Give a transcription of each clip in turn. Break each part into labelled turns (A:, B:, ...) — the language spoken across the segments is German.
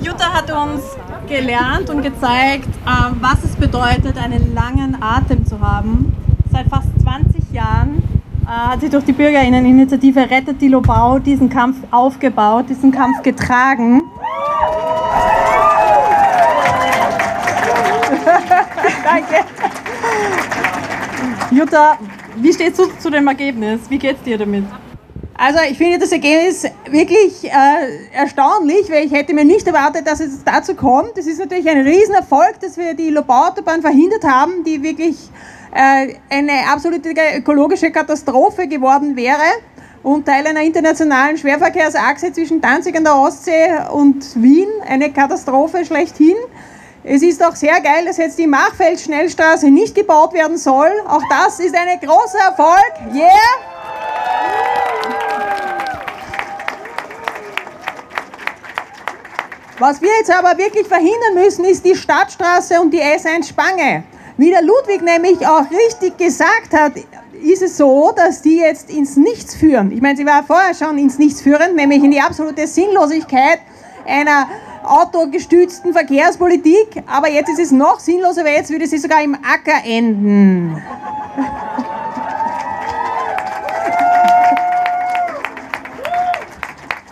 A: Jutta hat uns gelernt und gezeigt, äh, was es bedeutet, einen langen Atem zu haben. Seit fast 20 Jahren äh, hat sich durch die Bürgerinneninitiative Rettet die Lobau diesen Kampf aufgebaut, diesen Kampf getragen. Danke. Jutta, wie stehst du zu dem Ergebnis? Wie geht's dir damit?
B: Also ich finde das Ergebnis wirklich äh, erstaunlich, weil ich hätte mir nicht erwartet, dass es dazu kommt. Es ist natürlich ein Riesenerfolg, dass wir die Lobau-Autobahn verhindert haben, die wirklich äh, eine absolute ökologische Katastrophe geworden wäre und Teil einer internationalen Schwerverkehrsachse zwischen Danzig an der Ostsee und Wien, eine Katastrophe schlechthin. Es ist auch sehr geil, dass jetzt die Machfeld-Schnellstraße nicht gebaut werden soll. Auch das ist ein großer Erfolg. Yeah! Was wir jetzt aber wirklich verhindern müssen, ist die Stadtstraße und die S1 Spange. Wie der Ludwig nämlich auch richtig gesagt hat, ist es so, dass die jetzt ins Nichts führen. Ich meine, sie war vorher schon ins Nichts führend, nämlich in die absolute Sinnlosigkeit einer autogestützten Verkehrspolitik. Aber jetzt ist es noch sinnloser, weil jetzt würde sie sogar im Acker enden.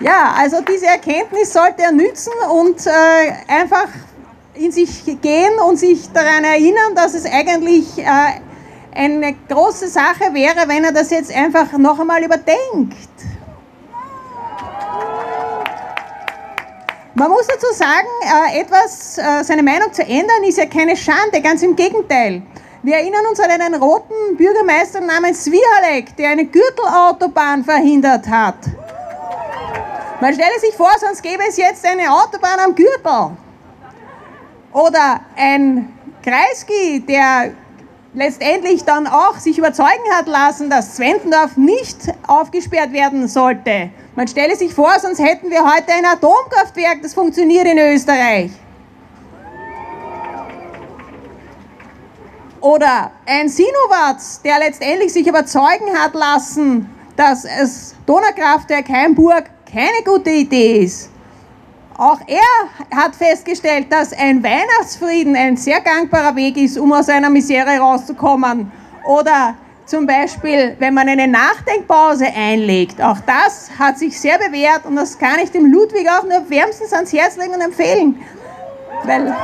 B: Ja, also diese Erkenntnis sollte er nützen und äh, einfach in sich gehen und sich daran erinnern, dass es eigentlich äh, eine große Sache wäre, wenn er das jetzt einfach noch einmal überdenkt. Man muss dazu sagen, äh, etwas, äh, seine Meinung zu ändern, ist ja keine Schande, ganz im Gegenteil. Wir erinnern uns an einen roten Bürgermeister namens Swihalek, der eine Gürtelautobahn verhindert hat. Man stelle sich vor, sonst gäbe es jetzt eine Autobahn am Gürtel. Oder ein Kreisky, der letztendlich dann auch sich überzeugen hat lassen, dass Zwentendorf nicht aufgesperrt werden sollte. Man stelle sich vor, sonst hätten wir heute ein Atomkraftwerk, das funktioniert in Österreich. Oder ein Sinowatz, der letztendlich sich überzeugen hat lassen, dass das Donaukraftwerk Heimburg keine gute Idee ist. Auch er hat festgestellt, dass ein Weihnachtsfrieden ein sehr gangbarer Weg ist, um aus einer Misere rauszukommen. Oder zum Beispiel, wenn man eine Nachdenkpause einlegt. Auch das hat sich sehr bewährt und das kann ich dem Ludwig auch nur wärmstens ans Herz legen und empfehlen. Weil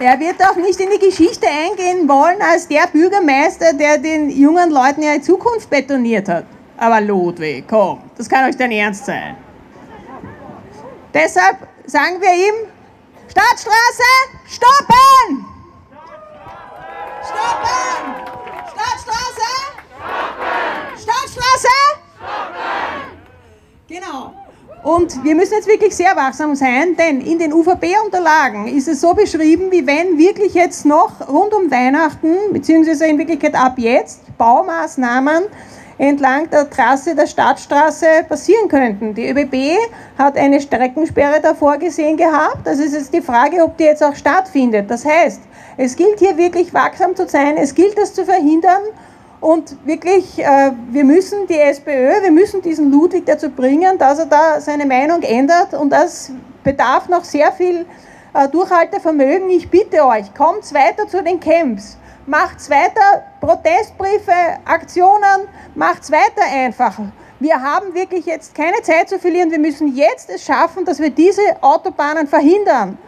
B: Er wird auch nicht in die Geschichte eingehen wollen als der Bürgermeister, der den jungen Leuten ihre Zukunft betoniert hat. Aber Ludwig, komm, das kann euch dein Ernst sein. Deshalb sagen wir ihm, Stadtstraße, stoppen! Stoppen! Stadtstraße! Stoppen! Stadtstraße! Stoppen! Genau. Und wir müssen jetzt wirklich sehr wachsam sein, denn in den UVP-Unterlagen ist es so beschrieben, wie wenn wirklich jetzt noch rund um Weihnachten, beziehungsweise in Wirklichkeit ab jetzt, Baumaßnahmen entlang der Trasse der Stadtstraße passieren könnten. Die ÖBB hat eine Streckensperre davor gesehen gehabt. Das ist jetzt die Frage, ob die jetzt auch stattfindet. Das heißt, es gilt hier wirklich wachsam zu sein, es gilt das zu verhindern und wirklich, äh, wir müssen die SPÖ, wir müssen diesen Ludwig dazu bringen, dass er da seine Meinung ändert und das bedarf noch sehr viel äh, Durchhaltevermögen. Ich bitte euch, kommt weiter zu den Camps, macht weiter Protestbriefe, Aktionen, macht weiter einfach. Wir haben wirklich jetzt keine Zeit zu verlieren. Wir müssen jetzt es schaffen, dass wir diese Autobahnen verhindern.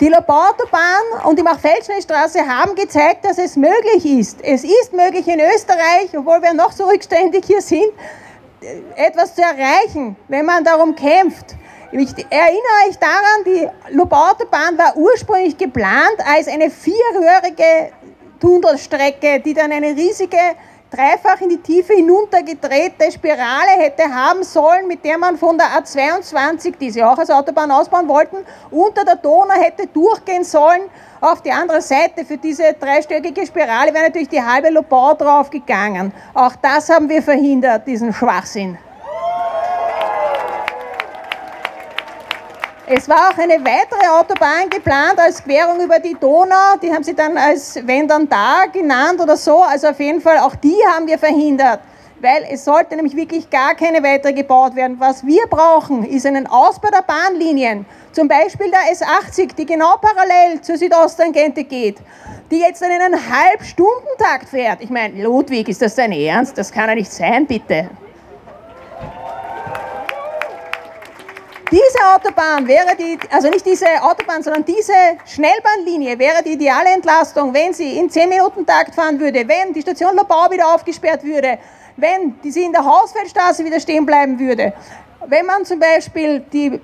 B: Die Lobau-Autobahn und die Machfeldschnellstraße haben gezeigt, dass es möglich ist. Es ist möglich in Österreich, obwohl wir noch so rückständig hier sind, etwas zu erreichen, wenn man darum kämpft. Ich erinnere euch daran, die Lobau-Autobahn war ursprünglich geplant als eine vierröhrige Tunnelstrecke, die dann eine riesige dreifach in die Tiefe hinuntergedrehte Spirale hätte haben sollen, mit der man von der A22, die sie auch als Autobahn ausbauen wollten, unter der Donau hätte durchgehen sollen. Auf die andere Seite für diese dreistöckige Spirale wäre natürlich die halbe Lobau draufgegangen. Auch das haben wir verhindert, diesen Schwachsinn. Es war auch eine weitere Autobahn geplant als Querung über die Donau. Die haben sie dann als Wenn dann da genannt oder so. Also auf jeden Fall auch die haben wir verhindert. Weil es sollte nämlich wirklich gar keine weitere gebaut werden. Was wir brauchen, ist einen Ausbau der Bahnlinien. Zum Beispiel der S80, die genau parallel zur Südosttangente geht, die jetzt in einen Halbstundentakt fährt. Ich meine, Ludwig, ist das dein Ernst? Das kann ja nicht sein, bitte. Diese Autobahn wäre die, also nicht diese Autobahn, sondern diese Schnellbahnlinie wäre die ideale Entlastung, wenn sie in 10 Minuten Takt fahren würde, wenn die Station Lobau wieder aufgesperrt würde, wenn sie in der Hausfeldstraße wieder stehen bleiben würde, wenn man zum Beispiel die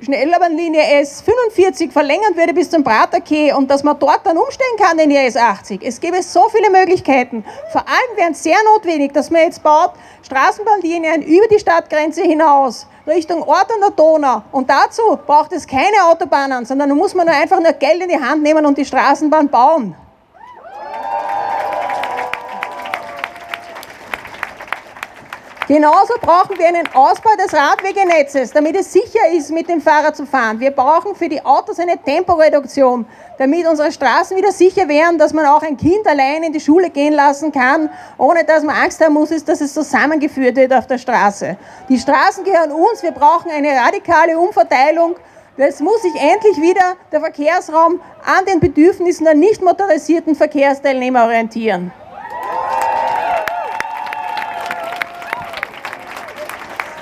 B: Schnellbahnlinie S45 verlängern würde bis zum Praterquai und dass man dort dann umstellen kann in die S80. Es gäbe so viele Möglichkeiten. Vor allem wäre es sehr notwendig, dass man jetzt baut Straßenbahnlinien über die Stadtgrenze hinaus Richtung Ort an der Donau. Und dazu braucht es keine Autobahnen, sondern da muss man nur einfach nur Geld in die Hand nehmen und die Straßenbahn bauen. Genauso brauchen wir einen Ausbau des Radwegenetzes, damit es sicher ist, mit dem Fahrrad zu fahren. Wir brauchen für die Autos eine Temporeduktion, damit unsere Straßen wieder sicher wären, dass man auch ein Kind allein in die Schule gehen lassen kann, ohne dass man Angst haben muss, dass es zusammengeführt wird auf der Straße. Die Straßen gehören uns, wir brauchen eine radikale Umverteilung. Es muss sich endlich wieder der Verkehrsraum an den Bedürfnissen der nicht motorisierten Verkehrsteilnehmer orientieren.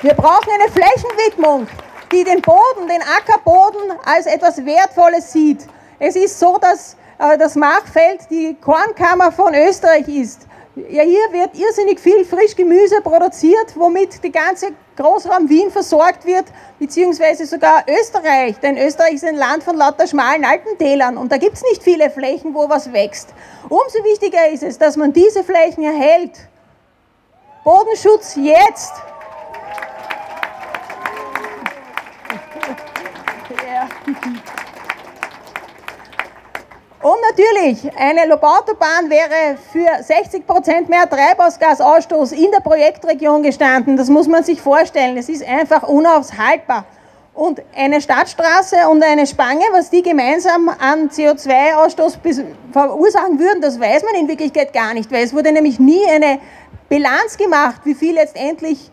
B: Wir brauchen eine Flächenwidmung, die den Boden, den Ackerboden als etwas Wertvolles sieht. Es ist so, dass äh, das Machfeld die Kornkammer von Österreich ist. Ja, hier wird irrsinnig viel Frischgemüse produziert, womit die ganze Großraum Wien versorgt wird, beziehungsweise sogar Österreich. Denn Österreich ist ein Land von lauter schmalen Alpentälern und da gibt es nicht viele Flächen, wo was wächst. Umso wichtiger ist es, dass man diese Flächen erhält. Bodenschutz jetzt. Und natürlich, eine Lobautobahn wäre für 60% mehr Treibhausgasausstoß in der Projektregion gestanden. Das muss man sich vorstellen. Es ist einfach unaushaltbar. Und eine Stadtstraße und eine Spange, was die gemeinsam an CO2-Ausstoß verursachen würden, das weiß man in Wirklichkeit gar nicht, weil es wurde nämlich nie eine Bilanz gemacht, wie viel letztendlich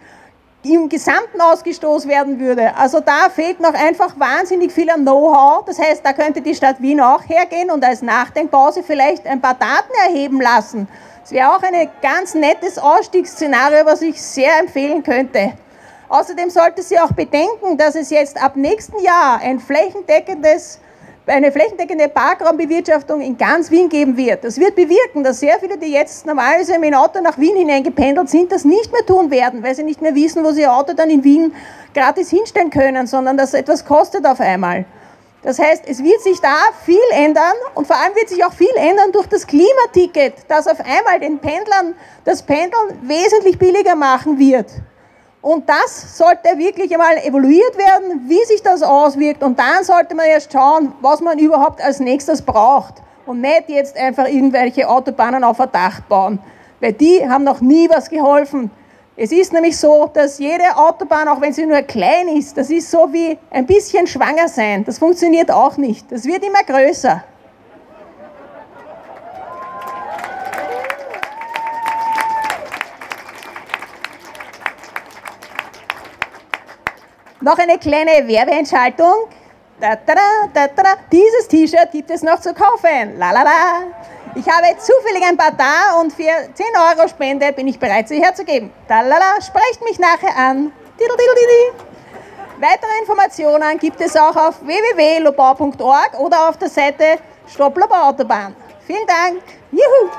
B: im Gesamten ausgestoßen werden würde. Also da fehlt noch einfach wahnsinnig viel an Know-how. Das heißt, da könnte die Stadt Wien auch hergehen und als Nachdenkpause vielleicht ein paar Daten erheben lassen. Das wäre auch ein ganz nettes Ausstiegsszenario, was ich sehr empfehlen könnte. Außerdem sollte sie auch bedenken, dass es jetzt ab nächsten Jahr ein flächendeckendes eine flächendeckende Parkraumbewirtschaftung in ganz Wien geben wird. Das wird bewirken, dass sehr viele, die jetzt normalerweise mit dem Auto nach Wien hineingependelt sind, das nicht mehr tun werden, weil sie nicht mehr wissen, wo sie ihr Auto dann in Wien gratis hinstellen können, sondern dass etwas kostet auf einmal. Das heißt, es wird sich da viel ändern und vor allem wird sich auch viel ändern durch das Klimaticket, das auf einmal den Pendlern das Pendeln wesentlich billiger machen wird. Und das sollte wirklich einmal evaluiert werden, wie sich das auswirkt. Und dann sollte man erst schauen, was man überhaupt als nächstes braucht. Und nicht jetzt einfach irgendwelche Autobahnen auf Verdacht bauen. Weil die haben noch nie was geholfen. Es ist nämlich so, dass jede Autobahn, auch wenn sie nur klein ist, das ist so wie ein bisschen schwanger sein. Das funktioniert auch nicht. Das wird immer größer. Noch eine kleine Werbeentschaltung. Da, da, da, Dieses T-Shirt gibt es noch zu kaufen. La, la, la. Ich habe zufällig ein paar da und für 10 Euro Spende bin ich bereit, sie herzugeben. Da, la, la. Sprecht mich nachher an. Diddle, diddle, diddle. Weitere Informationen gibt es auch auf www.lobau.org oder auf der Seite Stopp Lobau Autobahn. Vielen Dank. Juhu.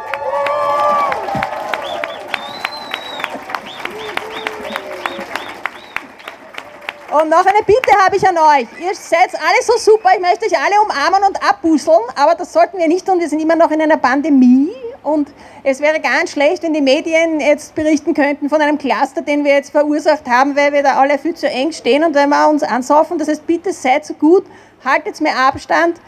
B: Und noch eine Bitte habe ich an euch. Ihr seid alle so super, ich möchte euch alle umarmen und abbusseln, aber das sollten wir nicht tun. Wir sind immer noch in einer Pandemie und es wäre ganz schlecht, wenn die Medien jetzt berichten könnten von einem Cluster, den wir jetzt verursacht haben, weil wir da alle viel zu eng stehen und wenn wir uns ansaufen. Das heißt, bitte seid so gut, haltet mehr Abstand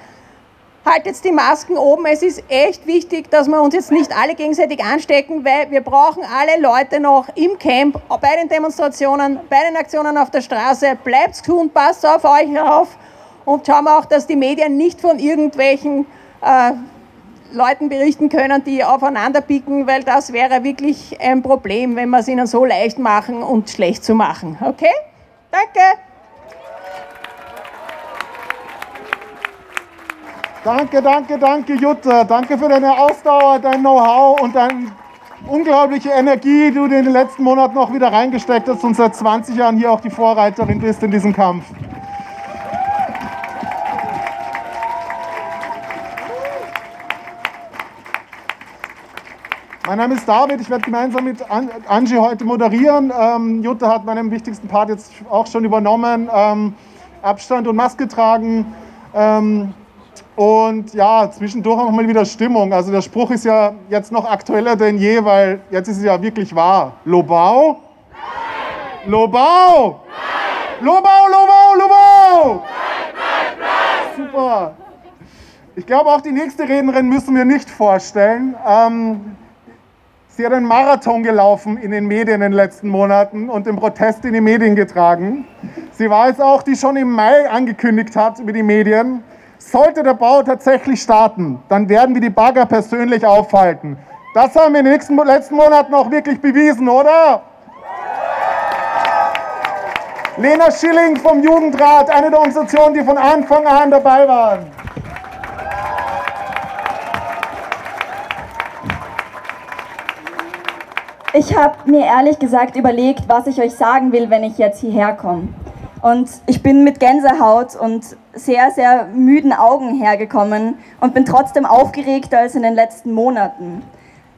B: haltet die Masken oben. Es ist echt wichtig, dass wir uns jetzt nicht alle gegenseitig anstecken, weil wir brauchen alle Leute noch im Camp, bei den Demonstrationen, bei den Aktionen auf der Straße. Bleibt gesund, passt auf euch auf und schauen wir auch, dass die Medien nicht von irgendwelchen äh, Leuten berichten können, die aufeinander picken, weil das wäre wirklich ein Problem, wenn wir es ihnen so leicht machen und schlecht zu machen. Okay? Danke.
C: Danke, danke, danke, Jutta. Danke für deine Ausdauer, dein Know-how und deine unglaubliche Energie, die du in den letzten Monaten noch wieder reingesteckt hast und seit 20 Jahren hier auch die Vorreiterin bist in diesem Kampf. Mein Name ist David, ich werde gemeinsam mit Angie heute moderieren. Ähm, Jutta hat meinen wichtigsten Part jetzt auch schon übernommen. Ähm, Abstand und Maske tragen. Ähm, und ja, zwischendurch auch mal wieder Stimmung. Also der Spruch ist ja jetzt noch aktueller denn je, weil jetzt ist es ja wirklich wahr. Lobau? Nein. Lobau? Nein. Lobau, Lobau, Lobau! Nein, Super. Ich glaube, auch die nächste Rednerin müssen wir nicht vorstellen. Ähm, Sie hat einen Marathon gelaufen in den Medien in den letzten Monaten und den Protest in die Medien getragen. Sie war es auch, die schon im Mai angekündigt hat über die Medien, sollte der Bau tatsächlich starten, dann werden wir die Bagger persönlich aufhalten. Das haben wir in den nächsten, letzten Monaten auch wirklich bewiesen, oder? Lena Schilling vom Jugendrat, eine der Organisationen, die von Anfang an dabei waren.
D: Ich habe mir ehrlich gesagt überlegt, was ich euch sagen will, wenn ich jetzt hierher komme. Und ich bin mit Gänsehaut und sehr, sehr müden Augen hergekommen und bin trotzdem aufgeregter als in den letzten Monaten,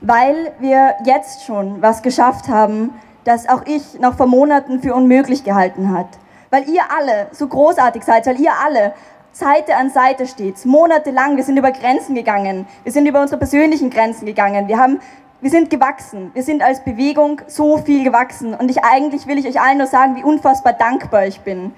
D: weil wir jetzt schon was geschafft haben, das auch ich noch vor Monaten für unmöglich gehalten hat. Weil ihr alle so großartig seid, weil ihr alle Seite an Seite steht, monatelang. Wir sind über Grenzen gegangen, wir sind über unsere persönlichen Grenzen gegangen, wir haben wir sind gewachsen. Wir sind als Bewegung so viel gewachsen. Und ich eigentlich will ich euch allen nur sagen, wie unfassbar dankbar ich bin.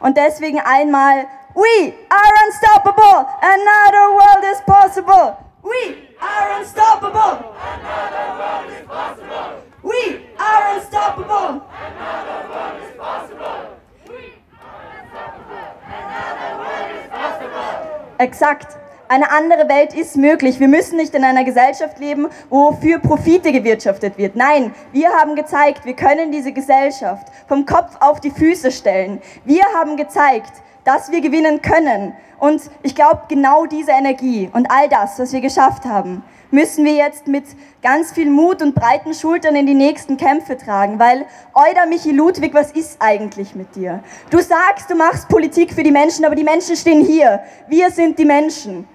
D: Und deswegen einmal, we are unstoppable. Another world is possible. We are unstoppable. Another world is possible. We are unstoppable. Another world is possible. We are unstoppable. Another world is possible. Exakt. Eine andere Welt ist möglich. Wir müssen nicht in einer Gesellschaft leben, wo für Profite gewirtschaftet wird. Nein, wir haben gezeigt, wir können diese Gesellschaft vom Kopf auf die Füße stellen. Wir haben gezeigt, dass wir gewinnen können. Und ich glaube, genau diese Energie und all das, was wir geschafft haben, müssen wir jetzt mit ganz viel Mut und breiten Schultern in die nächsten Kämpfe tragen, weil Euda Michi Ludwig, was ist eigentlich mit dir? Du sagst, du machst Politik für die Menschen, aber die Menschen stehen hier. Wir sind die Menschen.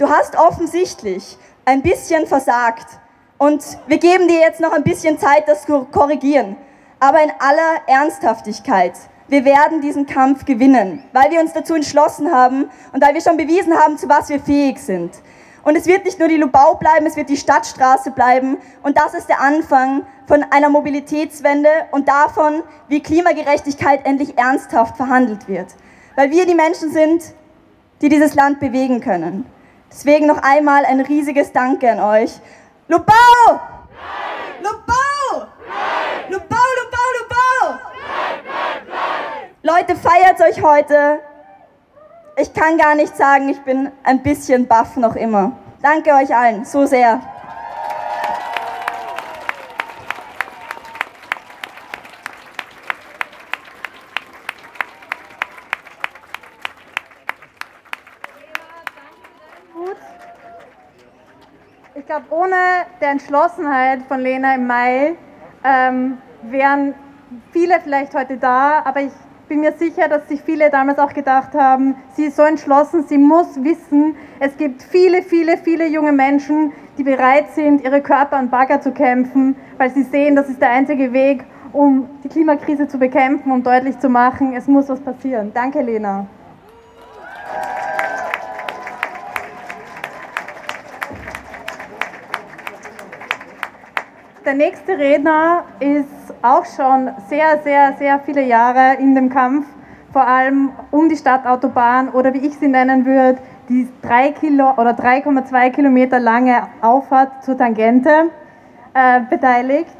D: Du hast offensichtlich ein bisschen versagt und wir geben dir jetzt noch ein bisschen Zeit, das zu korrigieren. Aber in aller Ernsthaftigkeit, wir werden diesen Kampf gewinnen, weil wir uns dazu entschlossen haben und weil wir schon bewiesen haben, zu was wir fähig sind. Und es wird nicht nur die Lubau bleiben, es wird die Stadtstraße bleiben. Und das ist der Anfang von einer Mobilitätswende und davon, wie Klimagerechtigkeit endlich ernsthaft verhandelt wird. Weil wir die Menschen sind, die dieses Land bewegen können. Deswegen noch einmal ein riesiges Danke an euch. Lubau! Nein! Lubau! Nein! Lubau, Lubau, Lubau! Nein! Leute, feiert euch heute. Ich kann gar nicht sagen, ich bin ein bisschen baff noch immer. Danke euch allen so sehr.
A: glaube, ohne der Entschlossenheit von Lena im Mai ähm, wären viele vielleicht heute da, aber ich bin mir sicher, dass sich viele damals auch gedacht haben, sie ist so entschlossen, sie muss wissen, es gibt viele, viele, viele junge Menschen, die bereit sind, ihre Körper an Bagger zu kämpfen, weil sie sehen, das ist der einzige Weg, um die Klimakrise zu bekämpfen und deutlich zu machen, es muss was passieren. Danke, Lena. Der nächste Redner ist auch schon sehr, sehr, sehr viele Jahre in dem Kampf, vor allem um die Stadtautobahn oder wie ich sie nennen würde, die 3 Kilo oder 3,2 Kilometer lange Auffahrt zur Tangente äh, beteiligt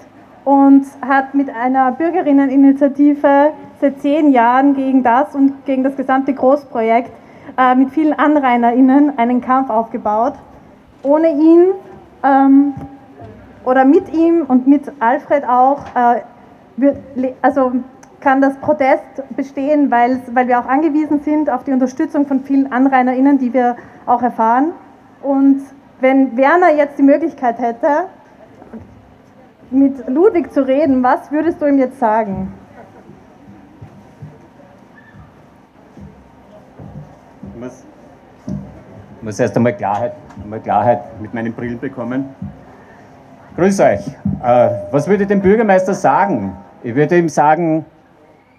A: und hat mit einer Bürgerinneninitiative seit zehn Jahren gegen das und gegen das gesamte Großprojekt äh, mit vielen AnrainerInnen einen Kampf aufgebaut. Ohne ihn ähm, oder mit ihm und mit Alfred auch, äh, also kann das Protest bestehen, weil, wir auch angewiesen sind auf die Unterstützung von vielen AnrainerInnen, die wir auch erfahren. Und wenn Werner jetzt die Möglichkeit hätte, mit Ludwig zu reden, was würdest du ihm jetzt sagen?
E: Ich muss, muss erst einmal Klarheit, einmal Klarheit mit meinen Brillen bekommen. Grüß euch. Äh, was würde ich dem Bürgermeister sagen? Ich würde ihm sagen,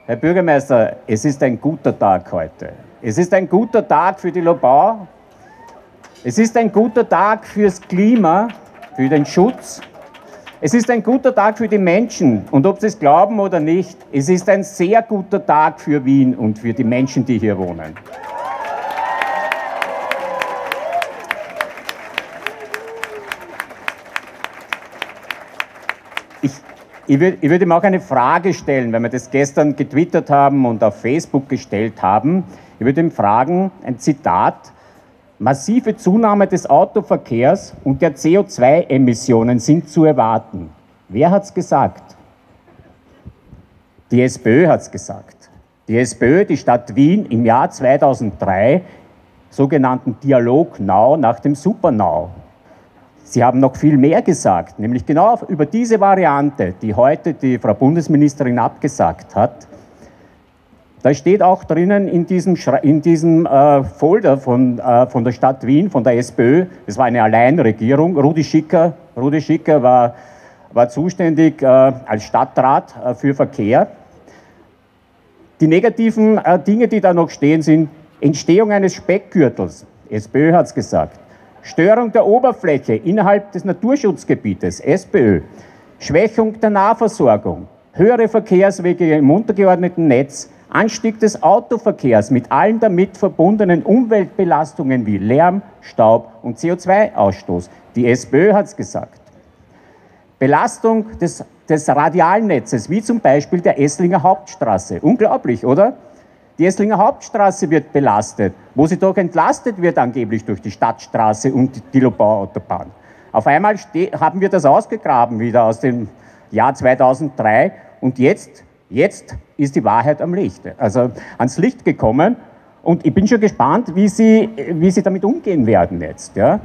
E: Herr Bürgermeister, es ist ein guter Tag heute. Es ist ein guter Tag für die Lobau. Es ist ein guter Tag fürs Klima, für den Schutz. Es ist ein guter Tag für die Menschen. Und ob Sie es glauben oder nicht, es ist ein sehr guter Tag für Wien und für die Menschen, die hier wohnen. Ich, ich würde würd ihm auch eine Frage stellen, weil wir das gestern getwittert haben und auf Facebook gestellt haben. Ich würde ihm fragen, ein Zitat, massive Zunahme des Autoverkehrs und der CO2-Emissionen sind zu erwarten. Wer hat es gesagt? Die SPÖ hat es gesagt. Die SPÖ, die Stadt Wien im Jahr 2003, sogenannten Dialog Now nach dem Super Now. Sie haben noch viel mehr gesagt, nämlich genau über diese Variante, die heute die Frau Bundesministerin abgesagt hat. Da steht auch drinnen in diesem, in diesem äh, Folder von, äh, von der Stadt Wien, von der SPÖ, es war eine Alleinregierung, Rudi Schicker, Rudi Schicker war, war zuständig äh, als Stadtrat äh, für Verkehr. Die negativen äh, Dinge, die da noch stehen, sind Entstehung eines Speckgürtels, SPÖ hat es gesagt, Störung der Oberfläche innerhalb des Naturschutzgebietes, SPÖ, Schwächung der Nahversorgung, höhere Verkehrswege im untergeordneten Netz, Anstieg des Autoverkehrs mit allen damit verbundenen Umweltbelastungen wie Lärm, Staub und CO2-Ausstoß. Die SPÖ hat es gesagt. Belastung des, des Radialnetzes, wie zum Beispiel der Esslinger Hauptstraße. Unglaublich, oder? Die Esslinger Hauptstraße wird belastet, wo sie doch entlastet wird angeblich durch die Stadtstraße und die Lobau-Autobahn. Auf einmal haben wir das ausgegraben wieder aus dem Jahr 2003 und jetzt, jetzt ist die Wahrheit am Licht, also ans Licht gekommen und ich bin schon gespannt, wie Sie, wie Sie damit umgehen werden jetzt. Ja?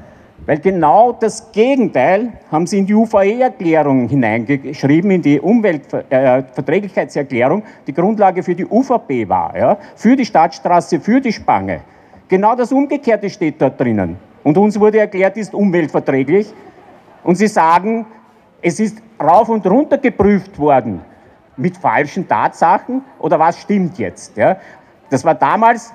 E: Weil genau das Gegenteil haben sie in die UVE-Erklärung hineingeschrieben, in die Umweltverträglichkeitserklärung, die Grundlage für die UVP war, ja? für die Stadtstraße, für die Spange. Genau das Umgekehrte steht dort drinnen. Und uns wurde erklärt, ist umweltverträglich. Und sie sagen, es ist rauf und runter geprüft worden mit falschen Tatsachen oder was stimmt jetzt? Ja? Das war damals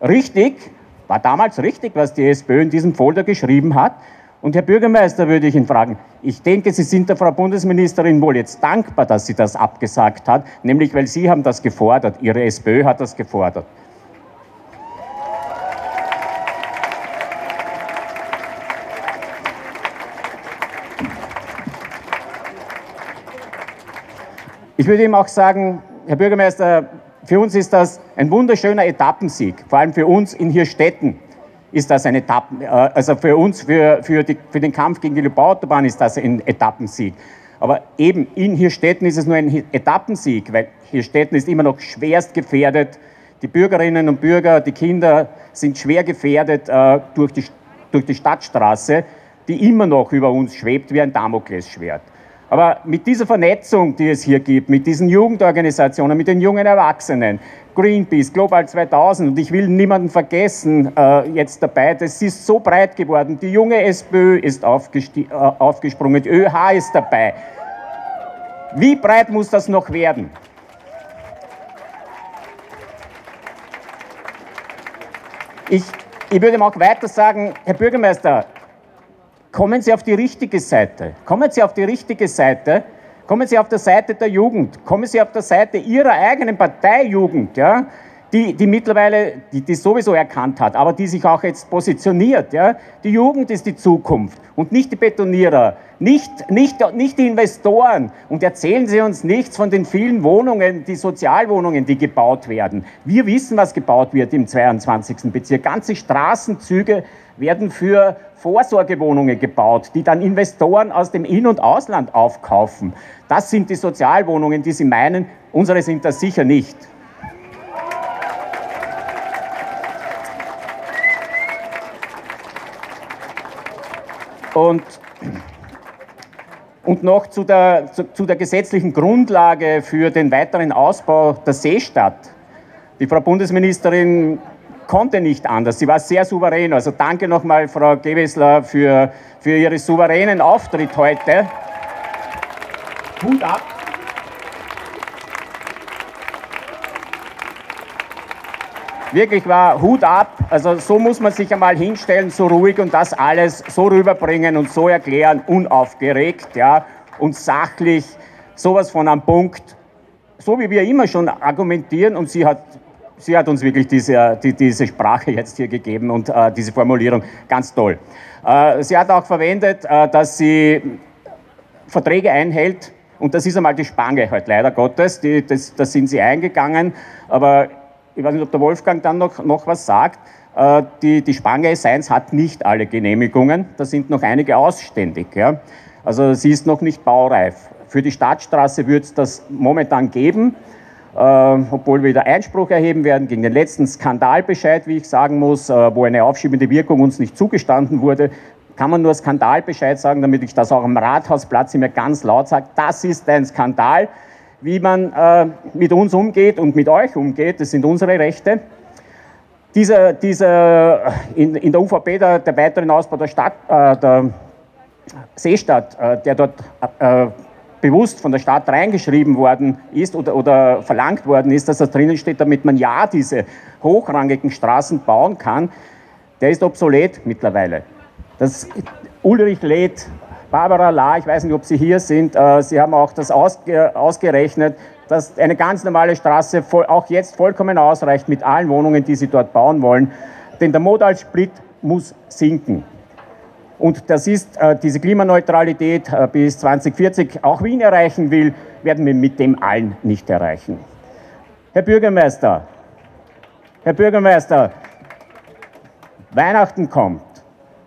E: richtig, war damals richtig, was die SPÖ in diesem Folder geschrieben hat. Und Herr Bürgermeister, würde ich ihn fragen, ich denke, Sie sind der Frau Bundesministerin wohl jetzt dankbar, dass sie das abgesagt hat, nämlich weil Sie haben das gefordert, Ihre SPÖ hat das gefordert. Ich würde ihm auch sagen, Herr Bürgermeister, für uns ist das ein wunderschöner Etappensieg, vor allem für uns in Hirstetten ist das ein Etappen, äh, also für uns, für, für, die, für den Kampf gegen die Lübbautobahn ist das ein Etappensieg. Aber eben in Hirstetten ist es nur ein Etappensieg, weil Hirstetten ist immer noch schwerst gefährdet. Die Bürgerinnen und Bürger, die Kinder sind schwer gefährdet äh, durch, die, durch die Stadtstraße, die immer noch über uns schwebt wie ein Damoklesschwert. Aber mit dieser Vernetzung, die es hier gibt, mit diesen Jugendorganisationen, mit den jungen Erwachsenen, Greenpeace, Global 2000, und ich will niemanden vergessen äh, jetzt dabei, das ist so breit geworden. Die junge SPÖ ist äh, aufgesprungen, die ÖH ist dabei. Wie breit muss das noch werden? Ich, ich würde auch weiter sagen, Herr Bürgermeister, kommen Sie auf die richtige Seite. Kommen Sie auf die richtige Seite. Kommen Sie auf der Seite der Jugend. Kommen Sie auf der Seite Ihrer eigenen Parteijugend. Ja? die, die mittlerweile, die, die sowieso erkannt hat, aber die sich auch jetzt positioniert. Ja? Die Jugend ist die Zukunft und nicht die Betonierer, nicht, nicht, nicht die Investoren. Und erzählen Sie uns nichts von den vielen Wohnungen, die Sozialwohnungen, die gebaut werden. Wir wissen, was gebaut wird im 22. Bezirk. Ganze Straßenzüge werden für Vorsorgewohnungen gebaut, die dann Investoren aus dem In- und Ausland aufkaufen. Das sind die Sozialwohnungen, die Sie meinen. Unsere sind das sicher nicht. Und, und noch zu der, zu, zu der gesetzlichen Grundlage für den weiteren Ausbau der Seestadt. Die Frau Bundesministerin konnte nicht anders. Sie war sehr souverän. Also danke nochmal, Frau Gewessler, für, für Ihren souveränen Auftritt heute. Hut ab. Wirklich war Hut ab. Also so muss man sich einmal hinstellen, so ruhig und das alles so rüberbringen und so erklären, unaufgeregt ja, und sachlich, sowas von am Punkt, so wie wir immer schon argumentieren und sie hat, sie hat uns wirklich diese, die, diese Sprache jetzt hier gegeben und äh, diese Formulierung ganz toll. Äh, sie hat auch verwendet, äh, dass sie Verträge einhält und das ist einmal die Spange halt leider Gottes, die, das, da sind sie eingegangen, aber ich weiß nicht, ob der Wolfgang dann noch, noch was sagt, äh, die, die Spange Science hat nicht alle Genehmigungen, da sind noch einige ausständig. Ja? Also sie ist noch nicht baureif. Für die Stadtstraße wird es das momentan geben, äh, obwohl wir wieder Einspruch erheben werden gegen den letzten Skandalbescheid, wie ich sagen muss, äh, wo eine aufschiebende Wirkung uns nicht zugestanden wurde. Kann man nur Skandalbescheid sagen, damit ich das auch am Rathausplatz immer ganz laut sage. Das ist ein Skandal wie man äh, mit uns umgeht und mit euch umgeht. Das sind unsere Rechte. Dieser, dieser in, in der UVP, der, der weitere Ausbau der, Stadt, äh, der Seestadt, äh, der dort äh, bewusst von der Stadt reingeschrieben worden ist oder, oder verlangt worden ist, dass das drinnen steht, damit man ja diese hochrangigen Straßen bauen kann, der ist obsolet mittlerweile. Das Ulrich Leth Barbara La, ich weiß nicht, ob Sie hier sind, äh, Sie haben auch das ausge ausgerechnet, dass eine ganz normale Straße voll, auch jetzt vollkommen ausreicht mit allen Wohnungen, die Sie dort bauen wollen. Denn der Modalsplit muss sinken. Und das ist äh, diese Klimaneutralität äh, bis 2040 auch Wien erreichen will, werden wir mit dem allen nicht erreichen. Herr Bürgermeister, Herr Bürgermeister, Weihnachten kommt.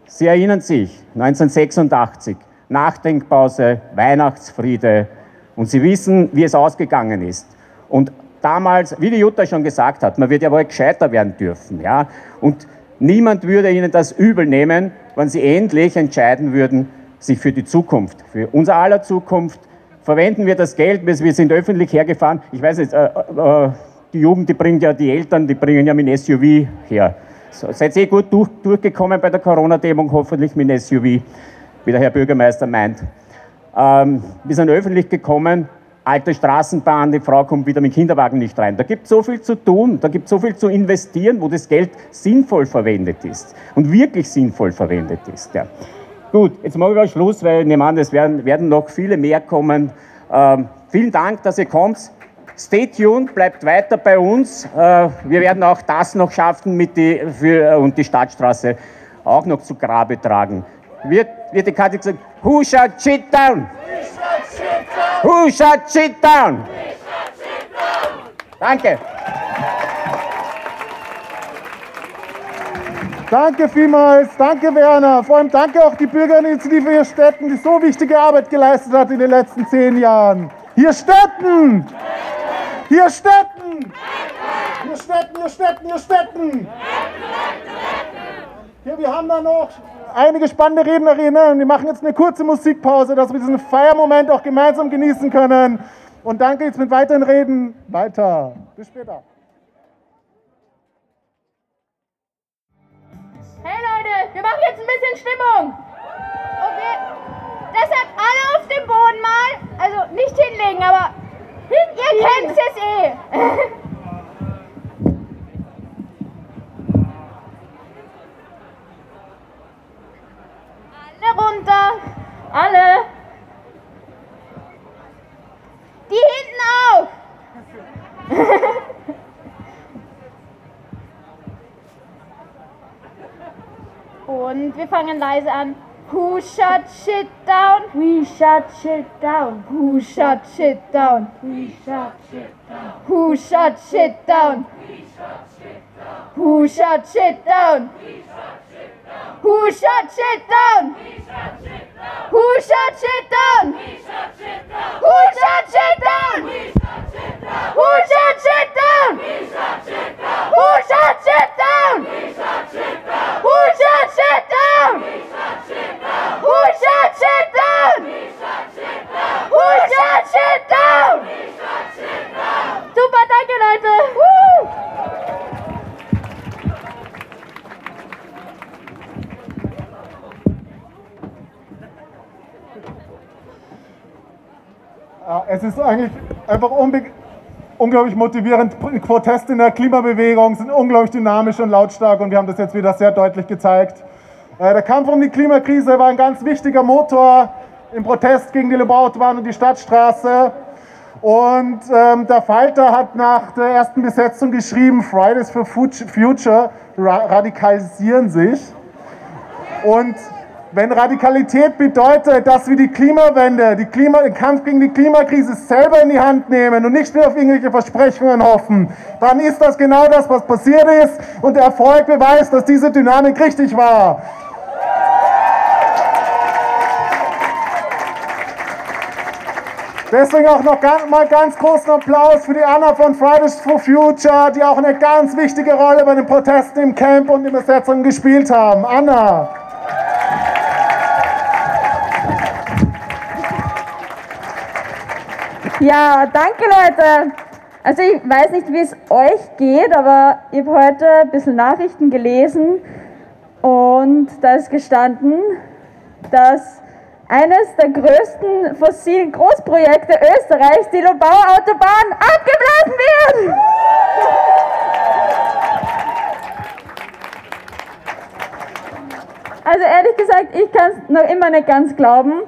E: Sie erinnern sich, 1986. Nachdenkpause, Weihnachtsfriede und Sie wissen, wie es ausgegangen ist. Und damals, wie die Jutta schon gesagt hat, man wird ja wohl gescheiter werden dürfen. Ja? Und niemand würde Ihnen das übel nehmen, wenn Sie endlich entscheiden würden, sich für die Zukunft, für unser aller Zukunft, verwenden wir das Geld, wir sind öffentlich hergefahren. Ich weiß nicht, äh, äh, die Jugend, die bringt ja die Eltern, die bringen ja mit dem SUV her. So, seid ihr gut durch, durchgekommen bei der Corona-Dämung, hoffentlich mit dem SUV wie der Herr Bürgermeister meint. Ähm, wir sind öffentlich gekommen, alte Straßenbahn, die Frau kommt wieder mit dem Kinderwagen nicht rein. Da gibt es so viel zu tun, da gibt es so viel zu investieren, wo das Geld sinnvoll verwendet ist und wirklich sinnvoll verwendet ist. Ja. Gut, jetzt machen wir Schluss, weil ich nehme an, es werden, werden noch viele mehr kommen. Ähm, vielen Dank, dass ihr kommt. Stay tuned, bleibt weiter bei uns. Äh, wir werden auch das noch schaffen mit die, für, und die Stadtstraße auch noch zu Grabe tragen wird, wird die Karte gesagt, who shall cheat down? Who shall cheat down? Danke.
C: Danke vielmals, danke Werner. Vor allem danke auch die Bürgerinitiative hier Städten, die so wichtige Arbeit geleistet hat in den letzten zehn Jahren. Hier Städten! Hier Städten! Hier Städten, hier Städten, hier Städten! Hier, wir haben da noch einige spannende Rednerinnen. Wir machen jetzt eine kurze Musikpause, dass wir diesen Feiermoment auch gemeinsam genießen können. Und danke jetzt mit weiteren Reden weiter. Bis später.
F: Hey Leute, wir machen jetzt ein bisschen Stimmung. Okay. Deshalb alle auf den Boden mal. Also nicht hinlegen, aber ihr kennt es eh. runter Alle. Die hinten auch.
G: Und wir fangen leise an. Who shut shit down? We shut shit down. Who shut shit down? We shut shit down. Who shut shit down? We shut shit down. Who shut shit down? We shut shit down. Who shut shit down? Who shut shit down? Who shut shit down? Who shut shit down? Who shut shit down? Who shut shit down? Who shut shit down? Who shut shit down? Super, danke Leute. Woo!
C: Es ist eigentlich einfach unglaublich motivierend. Proteste in der Klimabewegung sind unglaublich dynamisch und lautstark und wir haben das jetzt wieder sehr deutlich gezeigt. Äh, Der Kampf um die Klimakrise war ein ganz wichtiger Motor im Protest gegen die Lobau-Autobahn und die Stadtstraße. Und ähm, der Falter hat nach der ersten Besetzung geschrieben, Fridays for Fut- Future ra radikalisieren sich. Und wenn Radikalität bedeutet, dass wir die Klimawende, die Klima, den Kampf gegen die Klimakrise selber in die Hand nehmen und nicht mehr auf irgendwelche Versprechungen hoffen, dann ist das genau das, was passiert ist. Und der Erfolg beweist, dass diese Dynamik richtig war. Deswegen auch noch ganz, mal ganz großen Applaus für die Anna von Fridays for Future, die auch eine ganz wichtige Rolle bei den Protesten im Camp und in Besetzungen gespielt haben. Anna.
F: Ja, danke Leute. Also ich weiß nicht, wie es euch geht, aber ich habe heute ein bisschen Nachrichten gelesen und da ist gestanden, dass eines der größten fossilen Großprojekte Österreichs, die Lobauer Autobahn, abgeblasen wird. Also ehrlich gesagt, ich kann es noch immer nicht ganz glauben.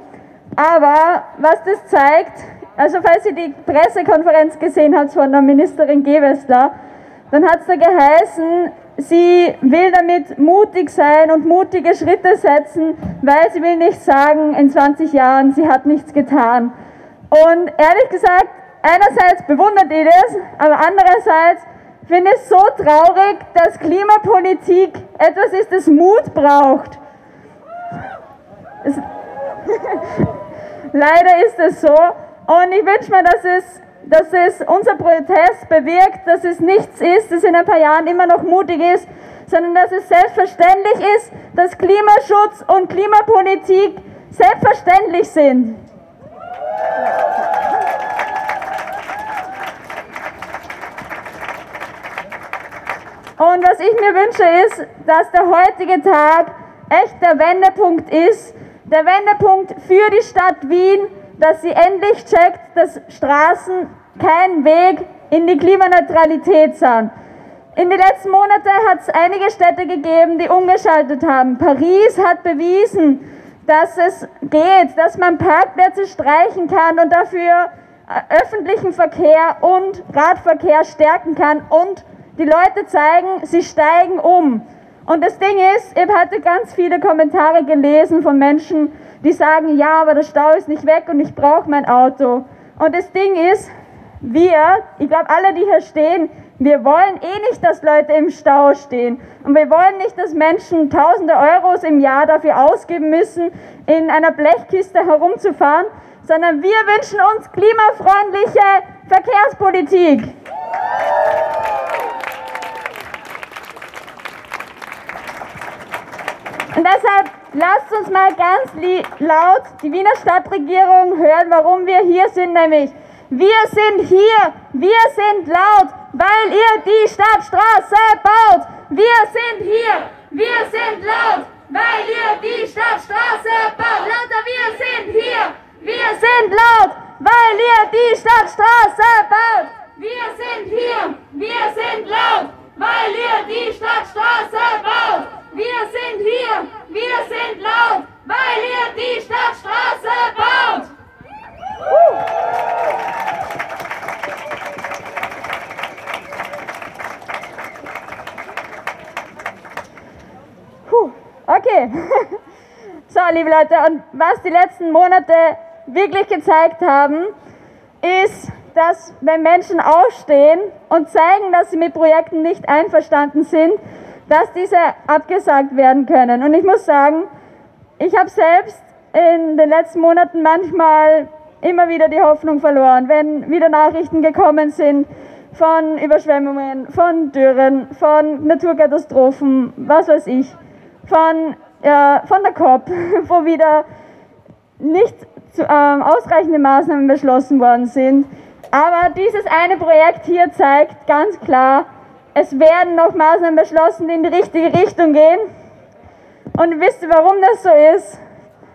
F: Aber was das zeigt, also falls ihr die Pressekonferenz gesehen habt von der Ministerin Gewessler, dann hat es da geheißen, sie will damit mutig sein und mutige Schritte setzen, weil sie will nicht sagen, in 20 Jahren, sie hat nichts getan. Und ehrlich gesagt, einerseits bewundert ihr das, aber andererseits finde ich es so traurig, dass Klimapolitik etwas ist, das Mut braucht. Leider ist es so. Und ich wünsche mir, dass es, dass es unser Protest bewirkt, dass es nichts ist, das in ein paar Jahren immer noch mutig ist, sondern dass es selbstverständlich ist, dass Klimaschutz und Klimapolitik selbstverständlich sind. Und was ich mir wünsche ist, dass der heutige Tag echt der Wendepunkt ist, der Wendepunkt für die Stadt Wien, dass sie endlich checkt, dass Straßen kein Weg in die Klimaneutralität sind. In den letzten Monaten hat es einige Städte gegeben, die umgeschaltet haben. Paris hat bewiesen, dass es geht, dass man Parkplätze streichen kann und dafür äh, öffentlichen Verkehr und Radverkehr stärken kann und die Leute zeigen, sie steigen um. Und das Ding ist, ich heute ganz viele Kommentare gelesen von Menschen, die sagen, ja, aber der Stau ist nicht weg und ich brauche mein Auto. Und das Ding ist, wir, ich glaube alle, die hier stehen, wir wollen eh nicht, dass Leute im Stau stehen. Und wir wollen nicht, dass Menschen tausende Euros im Jahr dafür ausgeben müssen, in einer Blechkiste herumzufahren, sondern wir wünschen uns klimafreundliche Verkehrspolitik. Und deshalb lasst uns mal ganz laut die Wiener Stadtregierung hören, warum wir hier sind, nämlich wir sind hier, wir sind laut, weil ihr die Stadtstraße baut. Wir sind hier, wir sind laut, weil ihr die Stadtstraße baut. Lauter, wir sind hier, wir sind laut, weil ihr die Stadtstraße baut. Wir sind hier, wir sind laut, weil ihr die Stadtstraße baut. Wir sind hier, wir sind laut, weil ihr die Stadtstraße baut. Puh, okay. So, liebe Leute, und was die letzten Monate wirklich gezeigt haben, ist, dass wenn Menschen aufstehen und zeigen, dass sie mit Projekten nicht einverstanden sind, dass diese abgesagt werden können. Und ich muss sagen, ich habe selbst in den letzten Monaten manchmal immer wieder die Hoffnung verloren, wenn wieder Nachrichten gekommen sind von Überschwemmungen, von Dürren, von Naturkatastrophen, was weiß ich, von, äh, von der COP, wo wieder nicht zu, ähm, ausreichende Maßnahmen beschlossen worden sind. Aber dieses eine Projekt hier zeigt ganz klar, es werden noch Maßnahmen beschlossen, die in die richtige Richtung gehen. Und wisst ihr, warum das so ist?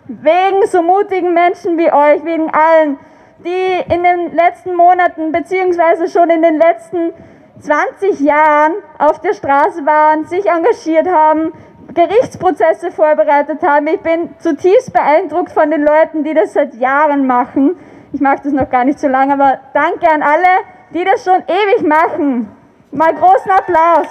F: Wegen so mutigen Menschen wie euch, wegen allen, die in den letzten Monaten beziehungsweise schon in den letzten 20 Jahren auf der Straße waren, sich engagiert haben, Gerichtsprozesse vorbereitet haben. Ich bin zutiefst beeindruckt von den Leuten, die das seit Jahren machen. Ich mache das noch gar nicht so lange, aber danke an alle, die das schon ewig machen. Mal großen Applaus.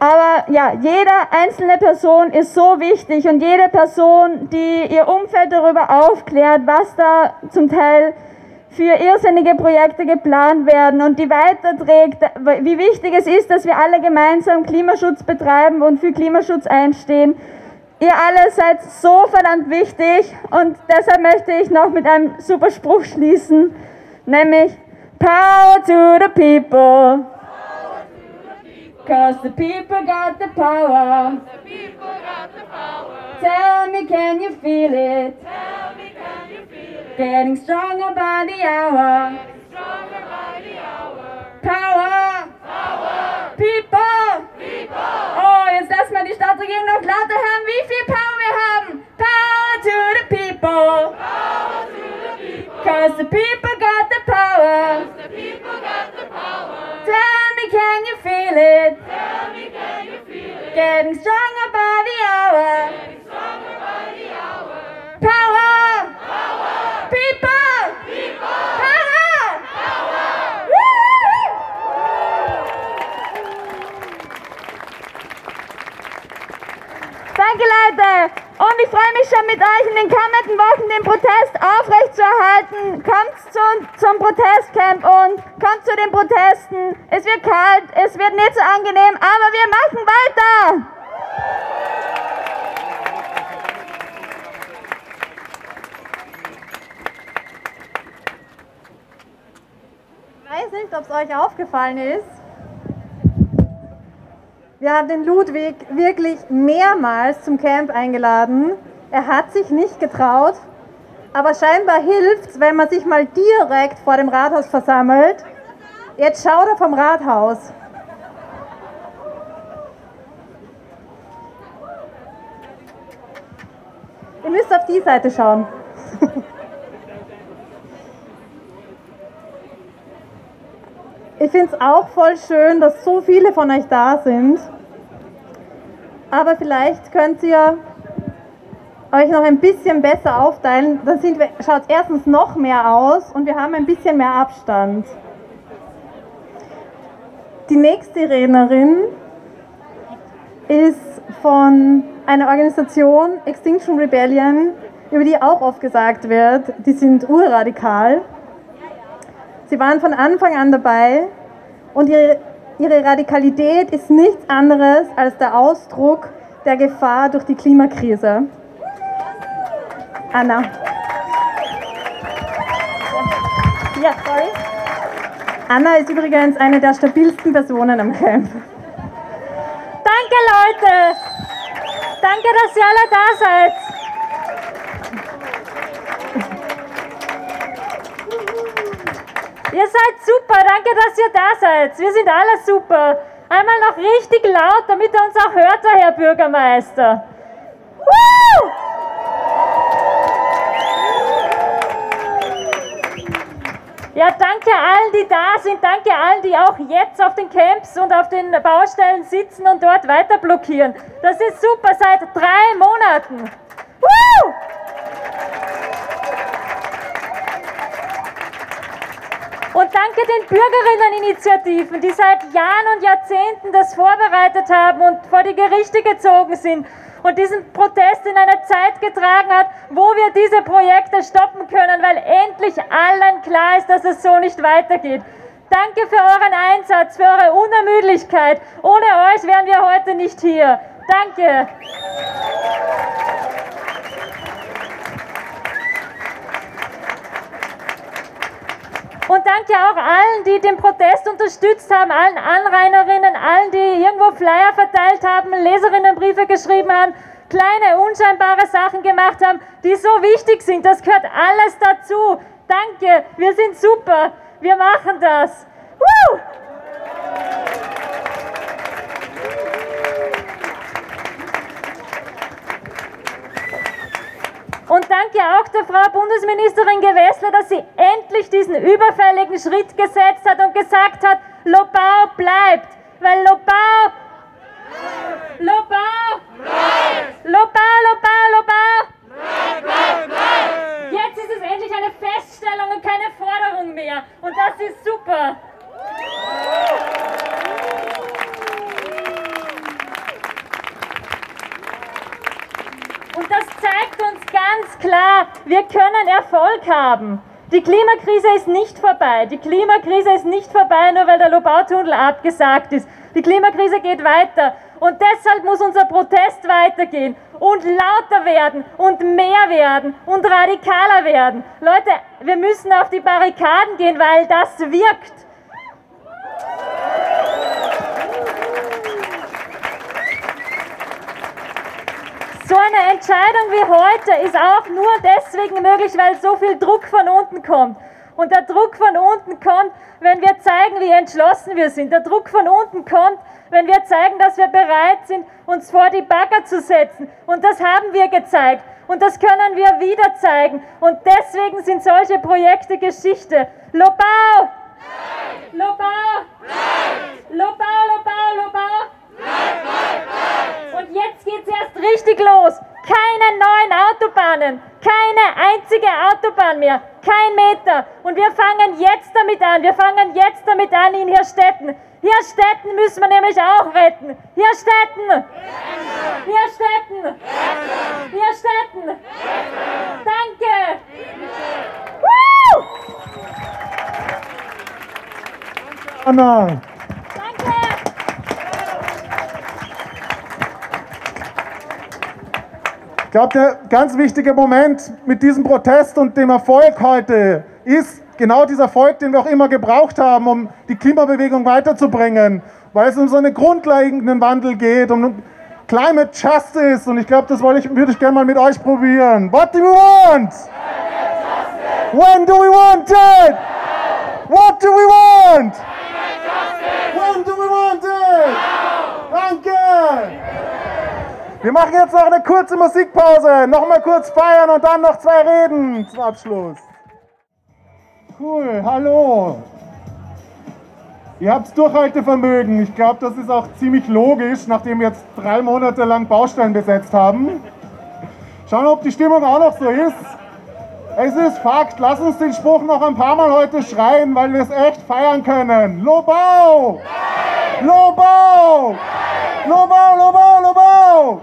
F: Aber ja, jede einzelne Person ist so wichtig und jede Person, die ihr Umfeld darüber aufklärt, was da zum Teil für irrsinnige Projekte geplant werden und die weiterträgt, wie wichtig es ist, dass wir alle gemeinsam Klimaschutz betreiben und für Klimaschutz einstehen. Ihr alle seid so verdammt wichtig und deshalb möchte ich noch mit einem super Spruch schließen, nämlich Power to the people. Cause the people got the power.
H: The people got the power.
F: Tell me, can you feel it?
H: Tell me, can you feel it?
F: Getting stronger by the hour.
H: Getting stronger by the hour.
F: Power!
H: Power!
F: People!
H: People!
F: Oh, jetzt lassen wir die Stadtregierung noch lauter hören, wie viel Power wir haben. Power to the people.
H: Power to the people.
F: Cause the people got the power.
H: The people got the power.
F: Tell me, can you feel it?
H: Tell me, can you feel it?
F: Getting stronger by the hour.
H: Getting stronger by the hour.
F: Power!
H: Power!
F: People!
H: People!
F: Power! Danke Leute! Und ich freue mich schon mit euch in den kommenden Wochen den Protest aufrechtzuerhalten. Kommt zu, zum Protestcamp und kommt zu den Protesten. Es wird kalt, es wird nicht so angenehm, aber wir machen weiter!
A: Ich weiß nicht, ob es euch aufgefallen ist. Wir haben den Ludwig wirklich mehrmals zum Camp eingeladen. Er hat sich nicht getraut, aber scheinbar hilft es, wenn man sich mal direkt vor dem Rathaus versammelt. Jetzt schaut er vom Rathaus. Ihr müsst auf die Seite schauen. Ich finde es auch voll schön, dass so viele von euch da sind. Aber vielleicht könnt ihr euch noch ein bisschen besser aufteilen. Dann schaut es erstens noch mehr aus und wir haben ein bisschen mehr Abstand. Die nächste Rednerin ist von einer Organisation, Extinction Rebellion, über die auch oft gesagt wird, die sind urradikal. Sie waren von Anfang an dabei und ihre, ihre Radikalität ist nichts anderes als der Ausdruck der Gefahr durch die Klimakrise. Anna. Ja, sorry. Anna ist übrigens eine der stabilsten Personen am Camp.
F: Danke Leute! Danke, dass ihr alle da seid! Ihr seid super, danke, dass ihr da seid. Wir sind alle super. Einmal noch richtig laut, damit er uns auch hört, der Herr Bürgermeister. Woo! Ja, danke allen, die da sind. Danke allen, die auch jetzt auf den Camps und auf den Baustellen sitzen und dort weiter blockieren. Das ist super, seit drei Monaten. Woo!
I: Und danke den Bürgerinneninitiativen, die seit Jahren und Jahrzehnten das vorbereitet haben und vor die Gerichte gezogen sind und diesen Protest in eine Zeit getragen hat, wo wir diese Projekte stoppen können, weil endlich allen klar ist, dass es so nicht weitergeht. Danke für euren Einsatz, für eure Unermüdlichkeit. Ohne euch wären wir heute nicht hier. Danke. Und danke auch allen, die den Protest unterstützt haben, allen Anrainerinnen, allen, die irgendwo Flyer verteilt haben, Leserinnenbriefe geschrieben haben, kleine, unscheinbare Sachen gemacht haben, die so wichtig sind. Das gehört alles dazu. Danke, wir sind super. Wir machen das. Woo! Und danke auch der Frau Bundesministerin Gewessler, dass sie endlich diesen überfälligen Schritt gesetzt hat und gesagt hat, Lobau bleibt. Weil Lobau. Lobau. Lobau, Lobau, Lobau. Jetzt ist es endlich eine Feststellung und keine Forderung mehr. Und das ist super. Und das zeigt uns ganz klar, wir können Erfolg haben. Die Klimakrise ist nicht vorbei. Die Klimakrise ist nicht vorbei, nur weil der Lobautunnel abgesagt ist. Die Klimakrise geht weiter. Und deshalb muss unser Protest weitergehen und lauter werden und mehr werden und radikaler werden. Leute, wir müssen auf die Barrikaden gehen, weil das wirkt. So eine Entscheidung wie heute ist auch nur deswegen möglich, weil so viel Druck von unten kommt. Und der Druck von unten kommt, wenn wir zeigen, wie entschlossen wir sind. Der Druck von unten kommt, wenn wir zeigen, dass wir bereit sind, uns vor die Bagger zu setzen. Und das haben wir gezeigt. Und das können wir wieder zeigen. Und deswegen sind solche Projekte Geschichte. Lobau! Lobau Lobau, Lobau! Und jetzt geht's erst richtig los. Keine neuen Autobahnen, keine einzige Autobahn mehr, kein Meter. Und wir fangen jetzt damit an. Wir fangen jetzt damit an in Hirstetten. Hirstetten müssen wir nämlich auch retten. Hirstetten! Hirstetten! Hirstetten! Danke! Woo!
C: Anna, ich glaube, der ganz wichtige Moment mit diesem Protest und dem Erfolg heute ist genau dieser Erfolg, den wir auch immer gebraucht haben, um die Klimabewegung weiterzubringen, weil es um so einen grundlegenden Wandel geht, um Climate Justice. Und ich glaube, das wollte ich, würde ich gerne mal mit euch probieren. What do we want? When do we want it? What do we want? When do we want it? Danke! Wir machen jetzt noch eine kurze Musikpause. Nochmal kurz feiern und dann noch zwei Reden zum Abschluss. Cool, hallo. Ihr habt Durchhaltevermögen. Ich glaube, das ist auch ziemlich logisch, nachdem wir jetzt drei Monate lang Baustellen besetzt haben. Schauen, ob die Stimmung auch noch so ist. Es ist Fakt. Lass uns den Spruch noch ein paar Mal heute schreien, weil wir es echt feiern können. Lobau! Lobau! Lobau, Lobau, Lobau!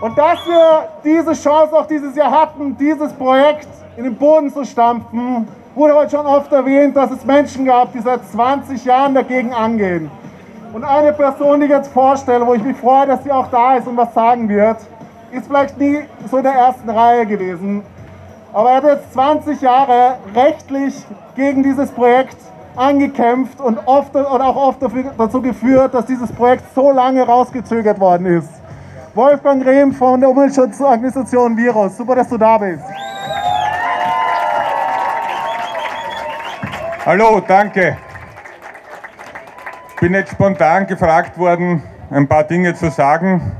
C: Und dass wir diese Chance auch dieses Jahr hatten, dieses Projekt in den Boden zu stampfen, wurde heute schon oft erwähnt, dass es Menschen gab, die seit 20 Jahren dagegen angehen. Und eine Person, die ich jetzt vorstelle, wo ich mich freue, dass sie auch da ist und was sagen wird, ist vielleicht nie so in der ersten Reihe gewesen. Aber er hat jetzt 20 Jahre rechtlich gegen dieses Projekt angekämpft und, oft, und auch oft dafür, dazu geführt, dass dieses Projekt so lange rausgezögert worden ist. Wolfgang Rehm von der Umweltschutzorganisation Virus. Super, dass du da bist.
J: Hallo, danke. Bin jetzt spontan gefragt worden, ein paar Dinge zu sagen.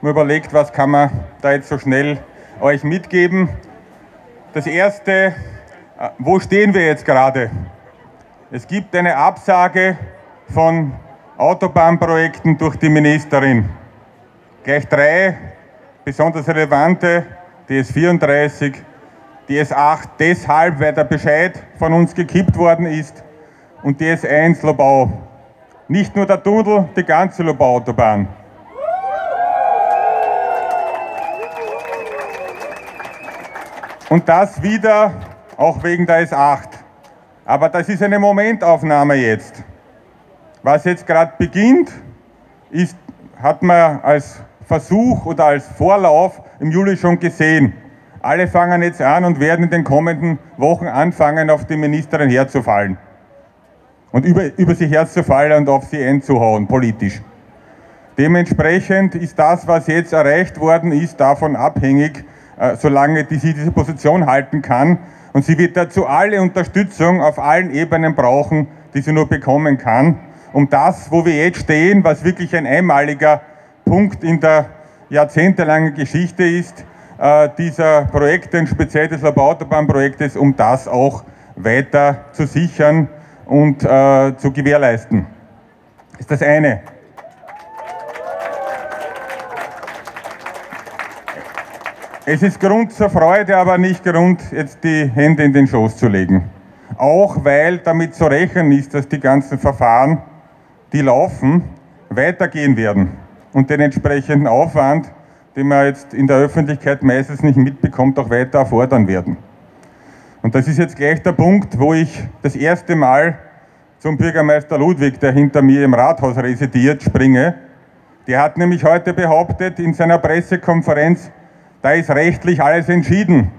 J: Mir überlegt, was kann man da jetzt so schnell euch mitgeben. Das erste, äh, wo stehen wir jetzt gerade? Es gibt eine Absage von Autobahnprojekten durch die Ministerin. Gleich drei besonders relevante, die S34, die S8 deshalb, weil der Bescheid von uns gekippt worden ist und die S1 Lobau. Nicht nur der Tunnel, die ganze Lobau-Autobahn. Und das wieder auch wegen der S8. Aber das ist eine Momentaufnahme jetzt. Was jetzt gerade beginnt, ist, hat man als Versuch oder als Vorlauf im Juli schon gesehen. Alle fangen jetzt an und werden in den kommenden Wochen anfangen, auf die Ministerin herzufallen. Und über, über sie herzufallen und auf sie einzuhauen, politisch. Dementsprechend ist das, was jetzt erreicht worden ist, davon abhängig, äh, solange sie diese Position halten kann. Und sie wird dazu alle Unterstützung auf allen Ebenen brauchen, die sie nur bekommen kann, um das, wo wir jetzt stehen, was wirklich ein einmaliger Punkt in der jahrzehntelangen Geschichte ist, äh, dieser Projekte, speziell des Labautabahnprojektes, um das auch weiter zu sichern und äh, zu gewährleisten. Das ist das eine. Es ist Grund zur Freude, aber nicht Grund, jetzt die Hände in den Schoß zu legen. Auch weil damit zu rechnen ist, dass die ganzen Verfahren, die laufen, weitergehen werden und den entsprechenden Aufwand die man jetzt in der Öffentlichkeit meistens nicht mitbekommt, auch weiter erfordern werden. Und das ist jetzt gleich der Punkt, wo ich das erste Mal zum Bürgermeister Ludwig, der hinter mir im Rathaus residiert, springe. Der hat nämlich heute behauptet in seiner Pressekonferenz, da ist rechtlich alles entschieden.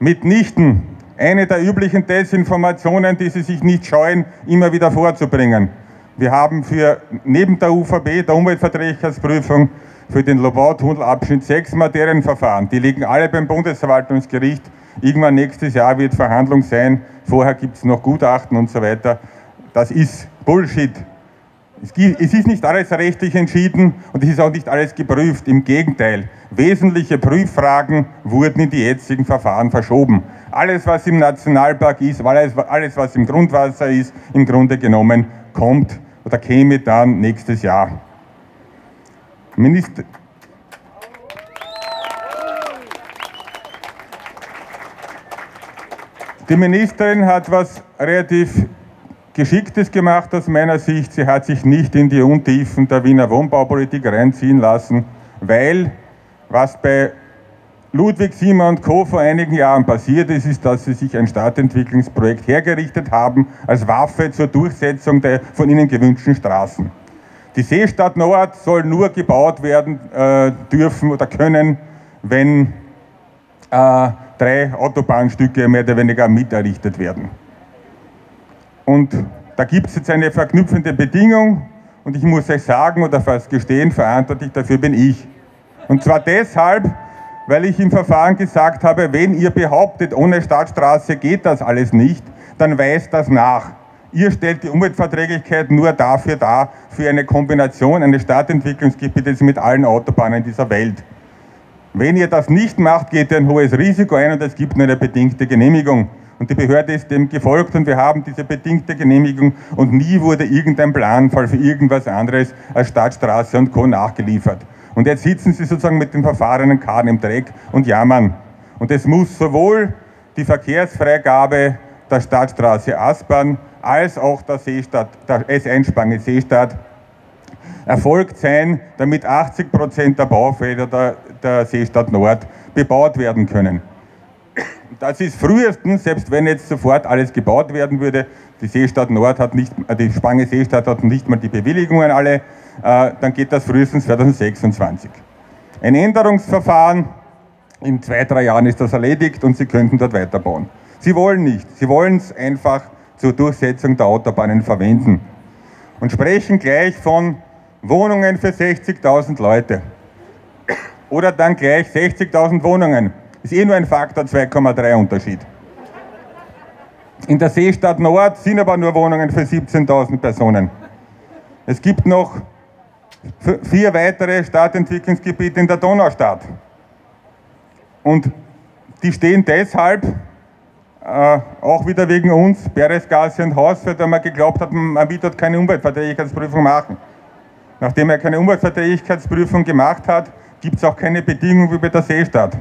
J: Mitnichten. Eine der üblichen Desinformationen, die Sie sich nicht scheuen, immer wieder vorzubringen. Wir haben für neben der UVB, der Umweltverträglichkeitsprüfung, für den Lobau-Tunnelabschnitt sechs Materienverfahren. Die liegen alle beim Bundesverwaltungsgericht. Irgendwann nächstes Jahr wird Verhandlung sein. Vorher gibt es noch Gutachten und so weiter. Das ist Bullshit. Es ist nicht alles rechtlich entschieden und es ist auch nicht alles geprüft. Im Gegenteil, wesentliche Prüffragen wurden in die jetzigen Verfahren verschoben. Alles, was im Nationalpark ist, alles, was im Grundwasser ist, im Grunde genommen kommt oder käme dann nächstes Jahr. Minister. Die Ministerin hat was relativ Geschicktes gemacht aus meiner Sicht. Sie hat sich nicht in die Untiefen der Wiener Wohnbaupolitik reinziehen lassen, weil was bei Ludwig Siemer und Co. vor einigen Jahren passiert ist, ist, dass sie sich ein Stadtentwicklungsprojekt hergerichtet haben als Waffe zur Durchsetzung der von ihnen gewünschten Straßen. Die Seestadt Nord soll nur gebaut werden äh, dürfen oder können, wenn äh, drei Autobahnstücke mehr oder weniger miterrichtet werden. Und da gibt es jetzt eine verknüpfende Bedingung und ich muss euch sagen oder fast gestehen, verantwortlich dafür bin ich. Und zwar deshalb, weil ich im Verfahren gesagt habe, wenn ihr behauptet, ohne Stadtstraße geht das alles nicht, dann weist das nach. Ihr stellt die Umweltverträglichkeit nur dafür dar, für eine Kombination eines Stadtentwicklungsgebietes mit allen Autobahnen dieser Welt. Wenn ihr das nicht macht, geht ihr ein hohes Risiko ein und es gibt nur eine bedingte Genehmigung. Und die Behörde ist dem gefolgt und wir haben diese bedingte Genehmigung und nie wurde irgendein Planfall für irgendwas anderes als Stadtstraße und Co. nachgeliefert. Und jetzt sitzen sie sozusagen mit den verfahrenen Karten im Dreck und jammern. Und es muss sowohl die Verkehrsfreigabe der Stadtstraße Aspern als auch der Seestadt, der S1-Spange Seestadt erfolgt sein, damit 80 Prozent der Baufelder der, der Seestadt Nord bebaut werden können. Das ist frühestens, selbst wenn jetzt sofort alles gebaut werden würde, die Seestadt Nord hat nicht, äh, die Spange Seestadt hat nicht mal die Bewilligungen alle, äh, dann geht das frühestens 2026. Ein Änderungsverfahren, in zwei, drei Jahren ist das erledigt und Sie könnten dort weiterbauen. Sie wollen nicht. Sie wollen es einfach zur Durchsetzung der Autobahnen verwenden. Und sprechen gleich von Wohnungen für 60.000 Leute. Oder dann gleich 60.000 Wohnungen. Ist eh nur ein Faktor 2,3 Unterschied. In der Seestadt Nord sind aber nur Wohnungen für 17.000 Personen. Es gibt noch vier weitere Stadtentwicklungsgebiete in der Donaustadt. Und die stehen deshalb äh, auch wieder wegen uns, Beresgasse und Hausfeld, weil man geglaubt hat, man will dort keine Umweltverträglichkeitsprüfung machen. Nachdem er keine Umweltverträglichkeitsprüfung gemacht hat, gibt es auch keine Bedingungen wie bei der Seestadt.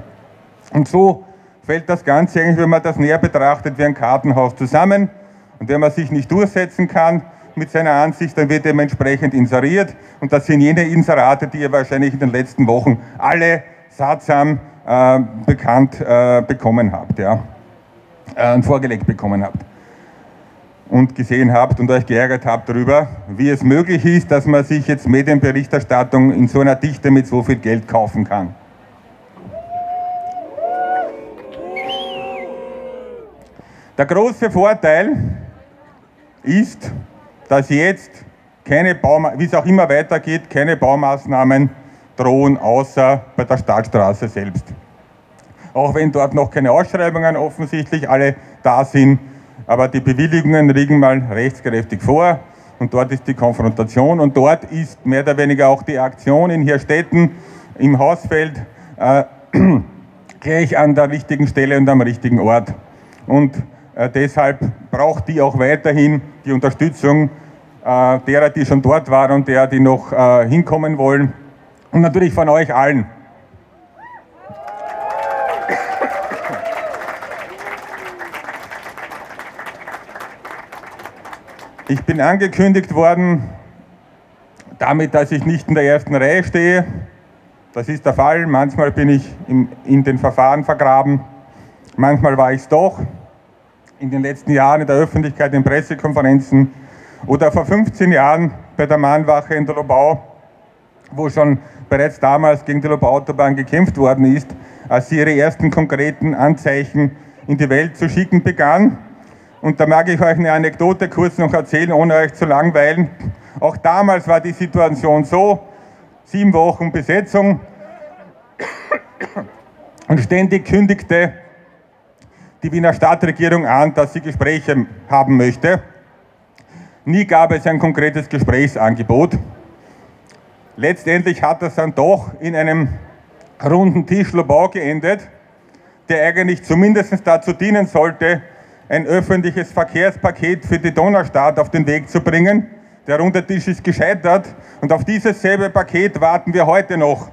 J: Und so fällt das Ganze eigentlich, wenn man das näher betrachtet, wie ein Kartenhaus zusammen. Und wenn man sich nicht durchsetzen kann mit seiner Ansicht, dann wird dementsprechend inseriert. Und das sind jene Inserate, die ihr wahrscheinlich in den letzten Wochen alle sattsam äh, bekannt äh, bekommen habt ja? äh, vorgelegt bekommen habt und gesehen habt und euch geärgert habt darüber, wie es möglich ist, dass man sich jetzt Medienberichterstattung in so einer Dichte mit so viel Geld kaufen kann. Der große Vorteil ist, dass jetzt keine Baum wie es auch immer weitergeht, keine Baumaßnahmen drohen, außer bei der Stadtstraße selbst. Auch wenn dort noch keine Ausschreibungen offensichtlich alle da sind, aber die Bewilligungen liegen mal rechtskräftig vor und dort ist die Konfrontation und dort ist mehr oder weniger auch die Aktion in Hirstetten im Hausfeld äh, gleich an der richtigen Stelle und am richtigen Ort. Und äh, deshalb braucht die auch weiterhin die Unterstützung äh, derer, die schon dort waren und derer, die noch äh, hinkommen wollen. Und natürlich von euch allen. Ich bin angekündigt worden damit, dass ich nicht in der ersten Reihe stehe. Das ist der Fall. Manchmal bin ich im, in den Verfahren vergraben. Manchmal war ich es doch. In den letzten Jahren in der Öffentlichkeit, in Pressekonferenzen oder vor 15 Jahren bei der Mahnwache in der Lobau, wo schon bereits damals gegen die Lobau-Autobahn gekämpft worden ist, als sie ihre ersten konkreten Anzeichen in die Welt zu schicken begann. Und da mag ich euch eine Anekdote kurz noch erzählen, ohne euch zu langweilen. Auch damals war die Situation so, sieben Wochen Besetzung und ständig kündigte die Wiener Stadtregierung an, dass sie Gespräche haben möchte. Nie gab es ein konkretes Gesprächsangebot. Letztendlich hat das dann doch in einem runden Tisch Lobau geendet, der eigentlich zumindest dazu dienen sollte, ein öffentliches Verkehrspaket für die Donaustadt auf den Weg zu bringen. Der runde Tisch ist gescheitert und auf dieses selbe Paket warten wir heute noch.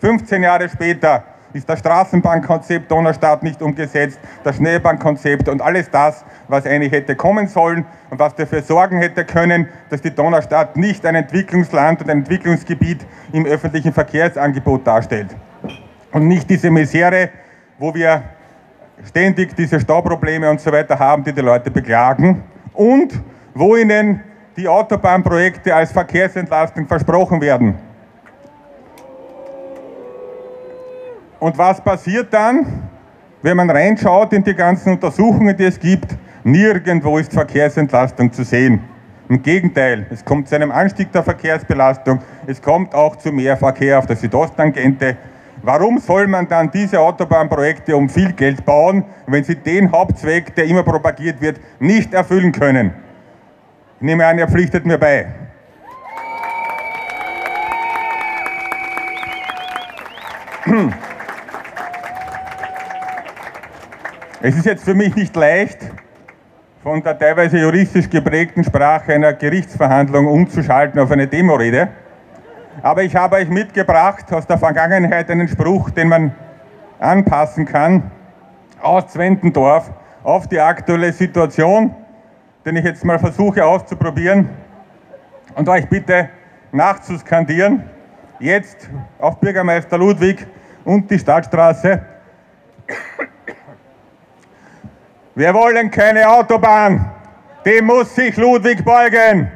J: 15 Jahre später ist das Straßenbahnkonzept Donaustadt nicht umgesetzt, das Schneebahnkonzept und alles das, was eigentlich hätte kommen sollen und was dafür sorgen hätte können, dass die Donaustadt nicht ein Entwicklungsland und ein Entwicklungsgebiet im öffentlichen Verkehrsangebot darstellt. Und nicht diese Misere, wo wir ständig diese Stauprobleme und so weiter haben, die die Leute beklagen und wo ihnen die Autobahnprojekte als Verkehrsentlastung versprochen werden. Und was passiert dann, wenn man reinschaut in die ganzen Untersuchungen, die es gibt? Nirgendwo ist Verkehrsentlastung zu sehen. Im Gegenteil, es kommt zu einem Anstieg der Verkehrsbelastung, es kommt auch zu mehr Verkehr auf der Südosttangente, Warum soll man dann diese Autobahnprojekte um viel Geld bauen, wenn sie den Hauptzweck, der immer propagiert wird, nicht erfüllen können? Ich nehme an, ihr pflichtet mir bei. Es ist jetzt für mich nicht leicht, von der teilweise juristisch geprägten Sprache einer Gerichtsverhandlung umzuschalten auf eine Demorede. Aber ich habe euch mitgebracht aus der Vergangenheit einen Spruch, den man anpassen kann aus Zwentendorf auf die aktuelle Situation, den ich jetzt mal versuche auszuprobieren und euch bitte nachzuskandieren. Jetzt auf Bürgermeister Ludwig und die Stadtstraße. Wir wollen keine Autobahn, dem muss sich Ludwig beugen.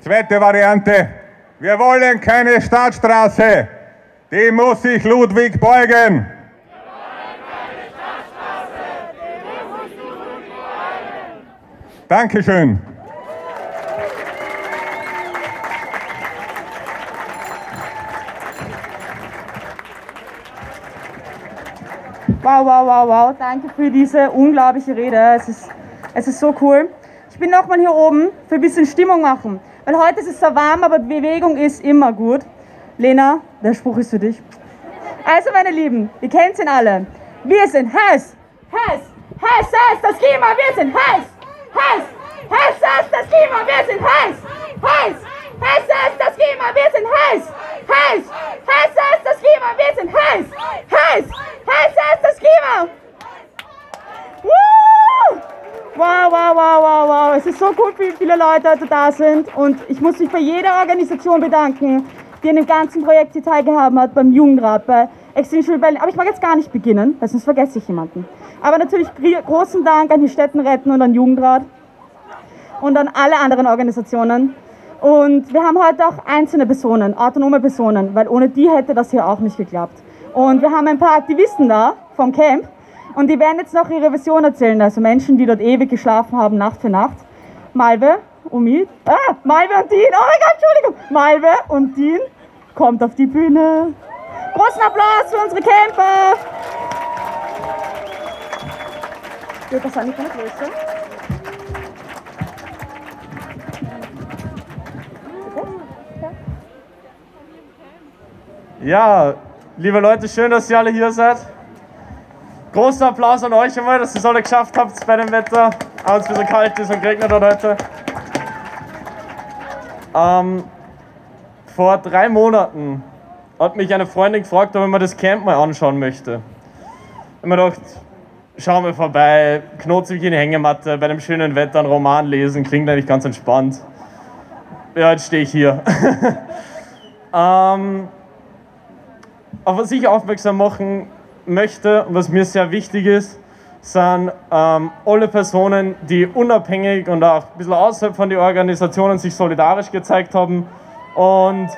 J: Zweite Variante. Wir wollen keine Stadtstraße. Die muss sich Ludwig beugen. Dankeschön.
K: Wow, wow, wow, wow. Danke für diese unglaubliche Rede. Es ist, es ist so cool. Ich bin nochmal hier oben für ein bisschen Stimmung machen. Weil heute ist es zwar warm, aber Bewegung ist immer gut. Lena, der Spruch ist für dich. Also, meine Lieben, ihr kennt ihn alle. Wir sind heiß, heiß, heiß, heiß, das Klima, wir sind heiß, heiß, heiß, heiß, das Klima, wir sind heiß, heiß, Hesse ist das Klima, wir sind heiß! Heiß! Hesse ist das Klima, wir sind heiß! Heiß! Hesse ist das Klima! Wow, wow, wow, wow, wow. Es ist so cool, wie viele Leute heute da sind. Und ich muss mich bei jeder Organisation bedanken, die an dem ganzen Projekt hier teilgehabt hat, beim Jugendrat, bei Extinction Rebellion. Aber ich mag jetzt gar nicht beginnen, weil sonst vergesse ich jemanden. Aber natürlich großen Dank an die Städtenretten und an Jugendrat und an alle anderen Organisationen. Und wir haben heute auch einzelne Personen, autonome Personen, weil ohne die hätte das hier auch nicht geklappt. Und wir haben ein paar Aktivisten da vom Camp und die werden jetzt noch ihre Vision erzählen, also Menschen, die dort ewig geschlafen haben, Nacht für Nacht. Malve, Umid, ah, Malve und Dean, oh mein Gott, Entschuldigung, Malve und Dean kommt auf die Bühne. Großen Applaus für unsere Camper! Geht das an die Größe?
L: Ja, liebe Leute, schön, dass ihr alle hier seid. Großer Applaus an euch einmal, dass ihr es alle geschafft habt bei dem Wetter, auch wenn es ein bisschen kalt ist und geregnet hat heute. Ähm, vor drei Monaten hat mich eine Freundin gefragt, ob ich mir das Camp mal anschauen möchte. Ich habe mir gedacht, schau mal vorbei, knote mich in die Hängematte, bei dem schönen Wetter einen Roman lesen, klingt eigentlich ganz entspannt. Ja, jetzt stehe ich hier. ähm, auf was ich aufmerksam machen möchte und was mir sehr wichtig ist, sind ähm, alle Personen, die unabhängig und auch ein bisschen außerhalb von den Organisationen sich solidarisch gezeigt haben und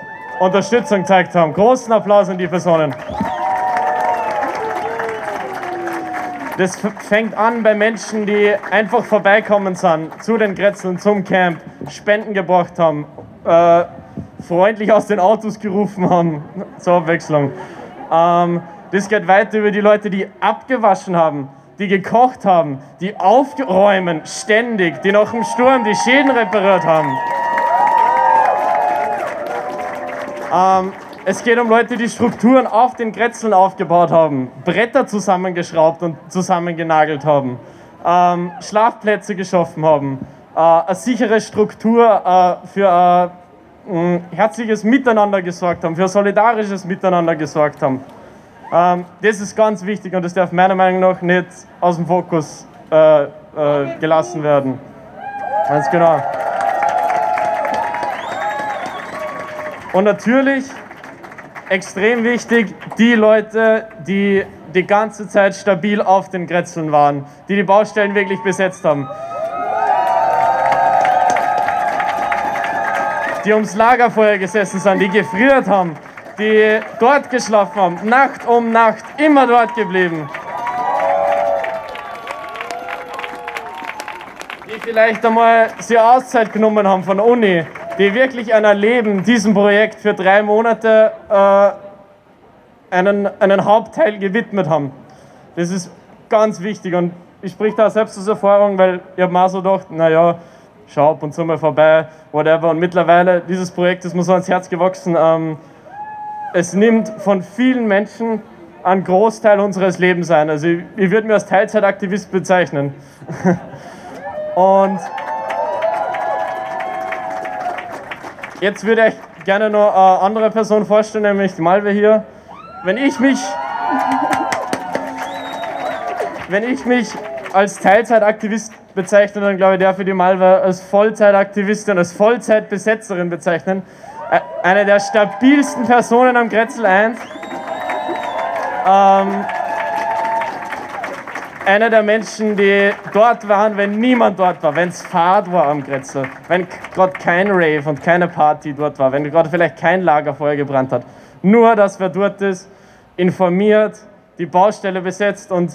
L: Unterstützung gezeigt haben. Großen Applaus an die Personen. Das fängt an bei Menschen, die einfach vorbeikommen sind zu den Grätzeln, zum Camp, Spenden gebracht haben, äh, freundlich aus den Autos gerufen haben, zur Abwechslung. Ähm, das geht weiter über die Leute, die abgewaschen haben, die gekocht haben, die aufgeräumen, ständig, die nach dem Sturm die Schäden repariert haben. Ähm, es geht um Leute, die Strukturen auf den Grätzeln aufgebaut haben, Bretter zusammengeschraubt und zusammengenagelt haben, ähm, Schlafplätze geschaffen haben, äh, eine sichere Struktur äh, für ein herzliches Miteinander gesorgt haben, für solidarisches Miteinander gesorgt haben. Ähm, das ist ganz wichtig und das darf meiner Meinung nach nicht aus dem Fokus äh, äh, gelassen werden. Ganz genau. Und natürlich extrem wichtig, die Leute, die die ganze Zeit stabil auf den Grätzeln waren, die die Baustellen wirklich besetzt haben. Die ums Lagerfeuer gesessen sind, die gefriert haben, die dort geschlafen haben, Nacht um Nacht, immer dort geblieben. Die vielleicht einmal sie Auszeit genommen haben von Uni, die wirklich ein Leben diesem Projekt für drei Monate äh, einen, einen Hauptteil gewidmet haben. Das ist ganz wichtig und ich spreche da selbst aus Erfahrung, weil ich habe mir so gedacht, naja, schau ab und zu mal vorbei, whatever. Und mittlerweile, dieses Projekt ist mir so ans Herz gewachsen. Ähm, es nimmt von vielen Menschen einen Großteil unseres Lebens ein. Also ich, ich würde mich als Teilzeitaktivist bezeichnen. und Jetzt würde ich gerne noch eine andere Person vorstellen, nämlich Malve hier. Wenn ich mich, wenn ich mich als Teilzeitaktivist bezeichne, dann glaube ich, darf ich die Malve als Vollzeitaktivistin, als Vollzeitbesetzerin bezeichnen. Eine der stabilsten Personen am Grätzl 1. Ähm, einer der Menschen, die dort waren, wenn niemand dort war, wenn es Fahrt war am Grätzl, wenn gerade kein Rave und keine Party dort war, wenn gerade vielleicht kein Lagerfeuer gebrannt hat. Nur, dass wer dort ist, informiert, die Baustelle besetzt und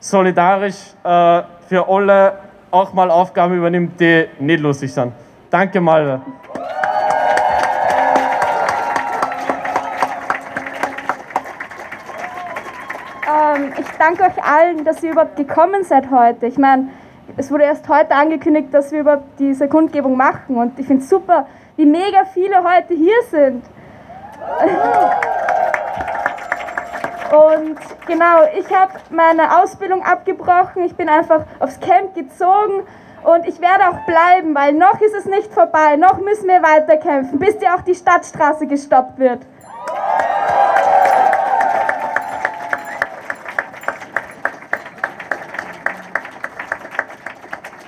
L: solidarisch äh, für alle auch mal Aufgaben übernimmt, die nicht lustig sind. Danke, Malve.
D: Ähm, ich danke euch allen, dass ihr überhaupt gekommen seid heute. Ich meine, es wurde erst heute angekündigt, dass wir überhaupt diese Kundgebung machen und ich finde es super, wie mega viele heute hier sind. Und genau, ich habe meine Ausbildung abgebrochen, ich bin einfach aufs Camp gezogen
F: Und ich werde auch bleiben, weil noch ist es nicht vorbei, noch müssen wir weiterkämpfen, bis die auch die Stadtstraße gestoppt wird.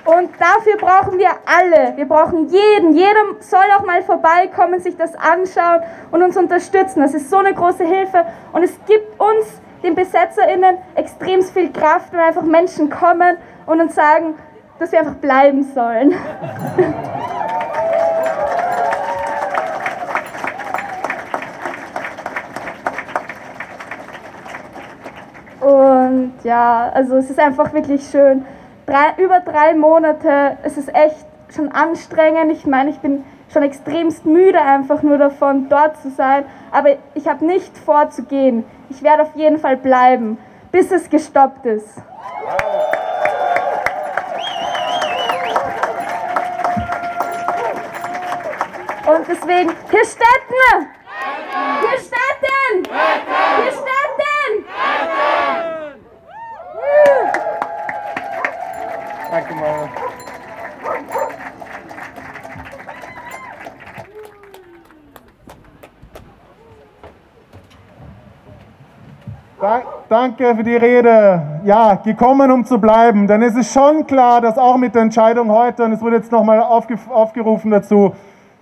F: Und dafür brauchen wir alle. Wir brauchen jeden. Jeder soll auch mal vorbeikommen, sich das anschauen und uns unterstützen. Das ist so eine große Hilfe. Und es gibt uns, den BesetzerInnen, extrem viel Kraft, wenn einfach Menschen kommen und uns sagen, dass wir einfach bleiben sollen. Und ja, also es ist einfach wirklich schön. Drei, über drei Monate, es ist echt schon anstrengend. Ich meine, ich bin schon extremst müde einfach nur davon, dort zu sein. Aber ich habe nicht vor zu gehen. Ich werde auf jeden Fall bleiben, bis es gestoppt ist. Und deswegen, hier Städten! Hier
C: Da, danke für die Rede. Ja, gekommen, um zu bleiben. Denn es ist schon klar, dass auch mit der Entscheidung heute, und es wurde jetzt nochmal aufge, aufgerufen dazu,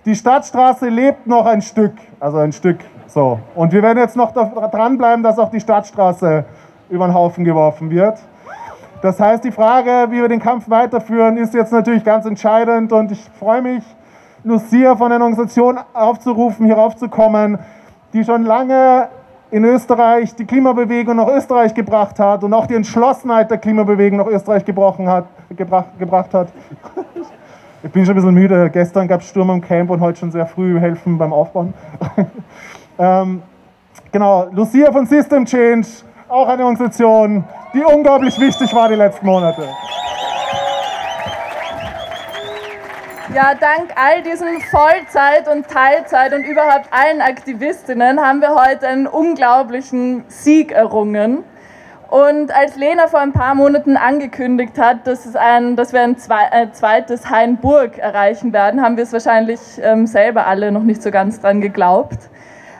C: die Stadtstraße lebt noch ein Stück. Also ein Stück so. Und wir werden jetzt noch dranbleiben, dass auch die Stadtstraße über den Haufen geworfen wird. Das heißt, die Frage, wie wir den Kampf weiterführen, ist jetzt natürlich ganz entscheidend. Und ich freue mich, Lucia von einer Organisation aufzurufen, hier raufzukommen, die schon lange in Österreich die Klimabewegung nach Österreich gebracht hat und auch die Entschlossenheit der Klimabewegung nach Österreich gebrochen hat, gebracht, gebracht hat. Ich bin schon ein bisschen müde. Gestern gab es Sturm am Camp und heute schon sehr früh helfen beim Aufbauen. ähm, genau, Lucia von System Change, auch eine Organisation, die unglaublich wichtig war die letzten Monate.
M: Ja, dank all diesen Vollzeit- und Teilzeit- und überhaupt allen Aktivistinnen haben wir heute einen unglaublichen Sieg errungen. Und als Lena vor ein paar Monaten angekündigt hat, dass, es ein, dass wir ein äh, zweites Hainburg erreichen werden, haben wir es wahrscheinlich ähm, selber alle noch nicht so ganz dran geglaubt.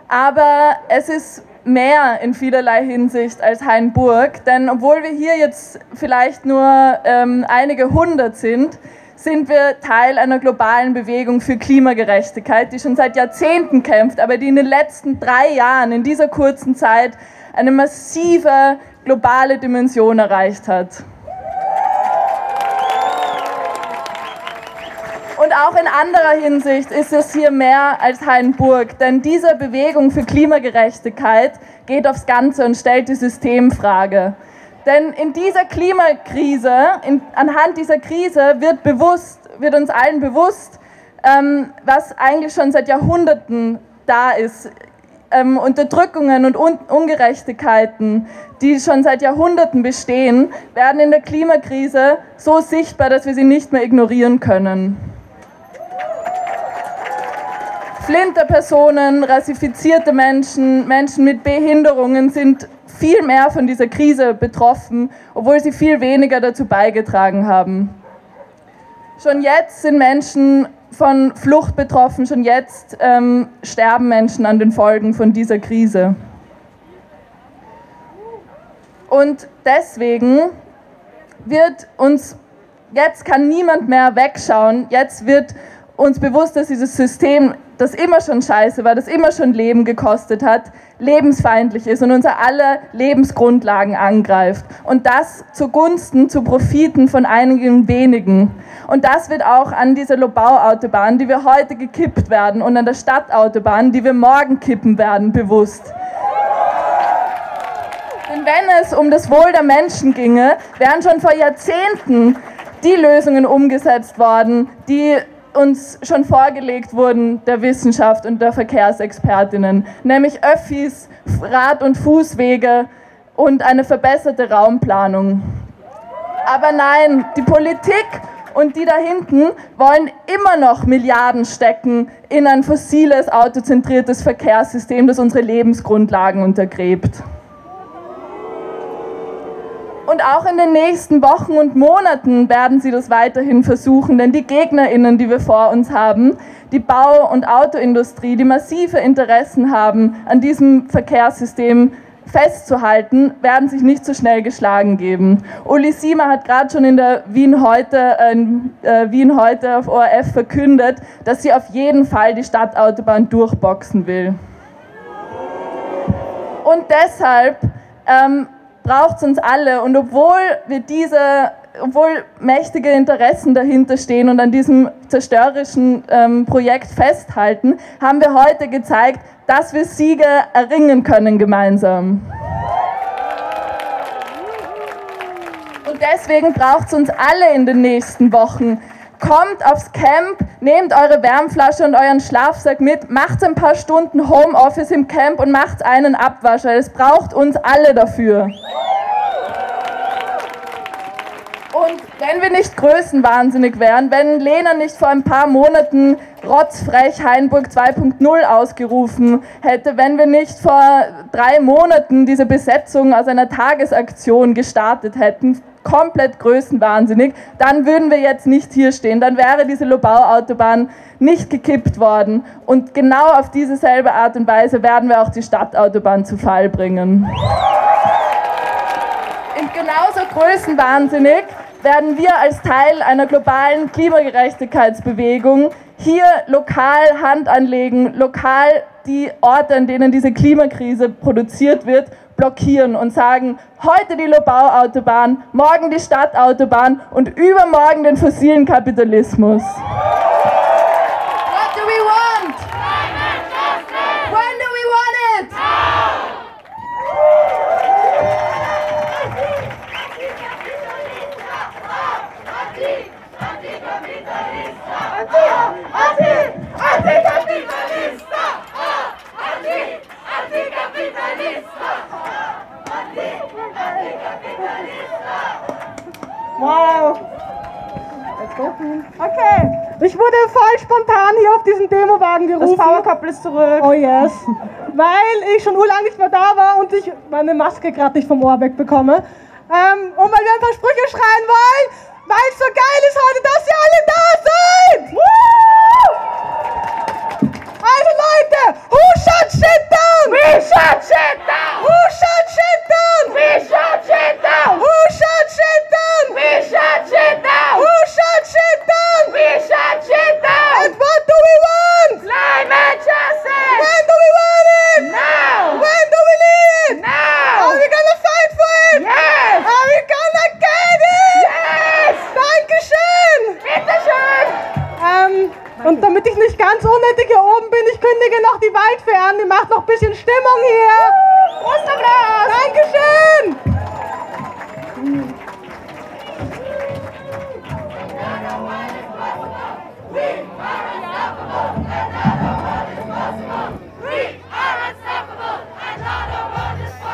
M: Aber es ist mehr in vielerlei Hinsicht als Hainburg, denn obwohl wir hier jetzt vielleicht nur ähm, einige hundert sind, sind wir Teil einer globalen Bewegung für Klimagerechtigkeit, die schon seit Jahrzehnten kämpft, aber die in den letzten drei Jahren, in dieser kurzen Zeit, eine massive globale Dimension erreicht hat. Und auch in anderer Hinsicht ist es hier mehr als Hainburg, denn diese Bewegung für Klimagerechtigkeit geht aufs Ganze und stellt die Systemfrage. Denn in dieser Klimakrise, in, anhand dieser Krise wird, bewusst, wird uns allen bewusst, ähm, was eigentlich schon seit Jahrhunderten da ist. Ähm, Unterdrückungen und Un Ungerechtigkeiten, die schon seit Jahrhunderten bestehen, werden in der Klimakrise so sichtbar, dass wir sie nicht mehr ignorieren können. Flinterpersonen, rassifizierte Menschen, Menschen mit Behinderungen sind viel mehr von dieser Krise betroffen, obwohl sie viel weniger dazu beigetragen haben. Schon jetzt sind Menschen von Flucht betroffen, schon jetzt ähm, sterben Menschen an den Folgen von dieser Krise. Und deswegen wird uns, jetzt kann niemand mehr wegschauen, jetzt wird uns bewusst, dass dieses System das immer schon scheiße war, das immer schon Leben gekostet hat, lebensfeindlich ist und unser aller Lebensgrundlagen angreift. Und das zugunsten, zu Profiten von einigen wenigen. Und das wird auch an dieser Lobau-Autobahn, die wir heute gekippt werden, und an der Stadtautobahn, die wir morgen kippen werden, bewusst. Denn wenn es um das Wohl der Menschen ginge, wären schon vor Jahrzehnten die Lösungen umgesetzt worden, die uns schon vorgelegt wurden der Wissenschaft und der Verkehrsexpertinnen, nämlich Öffis, Rad- und Fußwege und eine verbesserte Raumplanung. Aber nein, die Politik und die da hinten wollen immer noch Milliarden stecken in ein fossiles, autozentriertes Verkehrssystem, das unsere Lebensgrundlagen untergräbt. Und auch in den nächsten Wochen und Monaten werden sie das weiterhin versuchen, denn die Gegnerinnen, die wir vor uns haben, die Bau- und Autoindustrie, die massive Interessen haben an diesem Verkehrssystem, festzuhalten, werden sich nicht so schnell geschlagen geben. Uli Siemer hat gerade schon in der Wien heute, äh, Wien heute auf ORF verkündet, dass sie auf jeden Fall die Stadtautobahn durchboxen will. Und deshalb ähm, braucht es uns alle. Und obwohl wir diese, obwohl mächtige Interessen dahinter stehen und an diesem zerstörerischen ähm, Projekt festhalten, haben wir heute gezeigt, dass wir Siege erringen können gemeinsam. Und deswegen braucht es uns alle in den nächsten Wochen. Kommt aufs Camp, nehmt eure Wärmflasche und euren Schlafsack mit, macht ein paar Stunden Homeoffice im Camp und macht einen Abwascher. Es braucht uns alle dafür. Und wenn wir nicht größenwahnsinnig wären, wenn Lena nicht vor ein paar Monaten rotzfrech Heinburg 2.0 ausgerufen hätte, wenn wir nicht vor drei Monaten diese Besetzung aus einer Tagesaktion gestartet hätten, komplett größenwahnsinnig, dann würden wir jetzt nicht hier stehen. Dann wäre diese Lobau-Autobahn nicht gekippt worden. Und genau auf diese selbe Art und Weise werden wir auch die Stadtautobahn zu Fall bringen. Und genauso größenwahnsinnig werden wir als Teil einer globalen Klimagerechtigkeitsbewegung hier lokal Hand anlegen, lokal die Orte, an denen diese Klimakrise produziert wird, blockieren und sagen, heute die Lobau-Autobahn, morgen die Stadtautobahn und übermorgen den fossilen Kapitalismus. What do we want? When do we want it?
F: Antikapitalista! Anti, Antikapitalista!
H: Wow. Okay. Ich wurde voll spontan hier auf diesen Demowagen gerufen. Das Power Couple ist zurück. Oh yes. weil ich schon urlang nicht mehr da war und ich meine Maske gerade nicht vom Ohr wegbekomme. Ähm, und weil wir ein paar Sprüche schreien wollen, weil es so geil ist heute, dass ihr alle da seid. Woo! Leute, who shut shit down?
F: We shut shit down!
H: Who shut shit down?
F: We shut shit down!
H: Who shut shit down?
F: We shut shit down!
H: Who shut shit down?
F: We shut shit down!
H: And what do we want?
F: Climate justice!
H: When do we want it?
F: Now!
H: When do we need it?
F: Now!
H: Are we gonna fight for it?
F: Yes!
H: Are we gonna get it?
F: Yes!
H: Dankeschön!
F: Bitteschön!
H: Ähm, und damit ich nicht ganz unnötig hier oben bin, ich kündige noch die. Die macht noch ein bisschen Stimmung hier.
F: Prost, Applaus!
H: Dankeschön!
F: Unstoppable and not a one is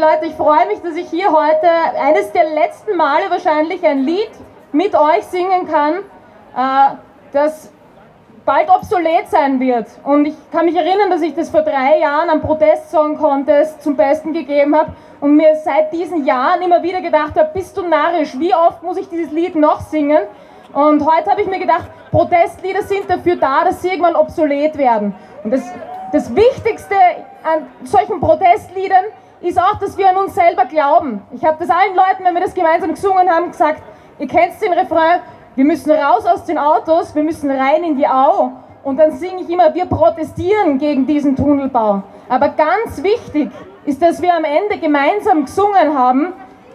B: Leute, ich freue mich, dass ich hier heute eines der letzten Male wahrscheinlich ein Lied mit euch singen kann, äh, das bald obsolet sein wird. Und ich kann mich erinnern, dass ich das vor drei Jahren am Protest-Song Contest zum Besten gegeben habe und mir seit diesen Jahren immer wieder gedacht habe, bist du narrisch, wie oft muss ich dieses Lied noch singen? Und heute habe ich mir gedacht, Protestlieder sind dafür da, dass sie irgendwann obsolet werden. Und das, das Wichtigste an solchen Protestliedern ist auch, dass wir an uns selber glauben. Ich habe das allen Leuten, wenn wir das gemeinsam gesungen haben, gesagt, ihr kennt den Refrain, wir müssen raus aus den Autos, wir müssen rein in die Au. Und dann singe ich immer, wir protestieren gegen diesen Tunnelbau. Aber ganz wichtig ist, dass wir am Ende gemeinsam gesungen haben,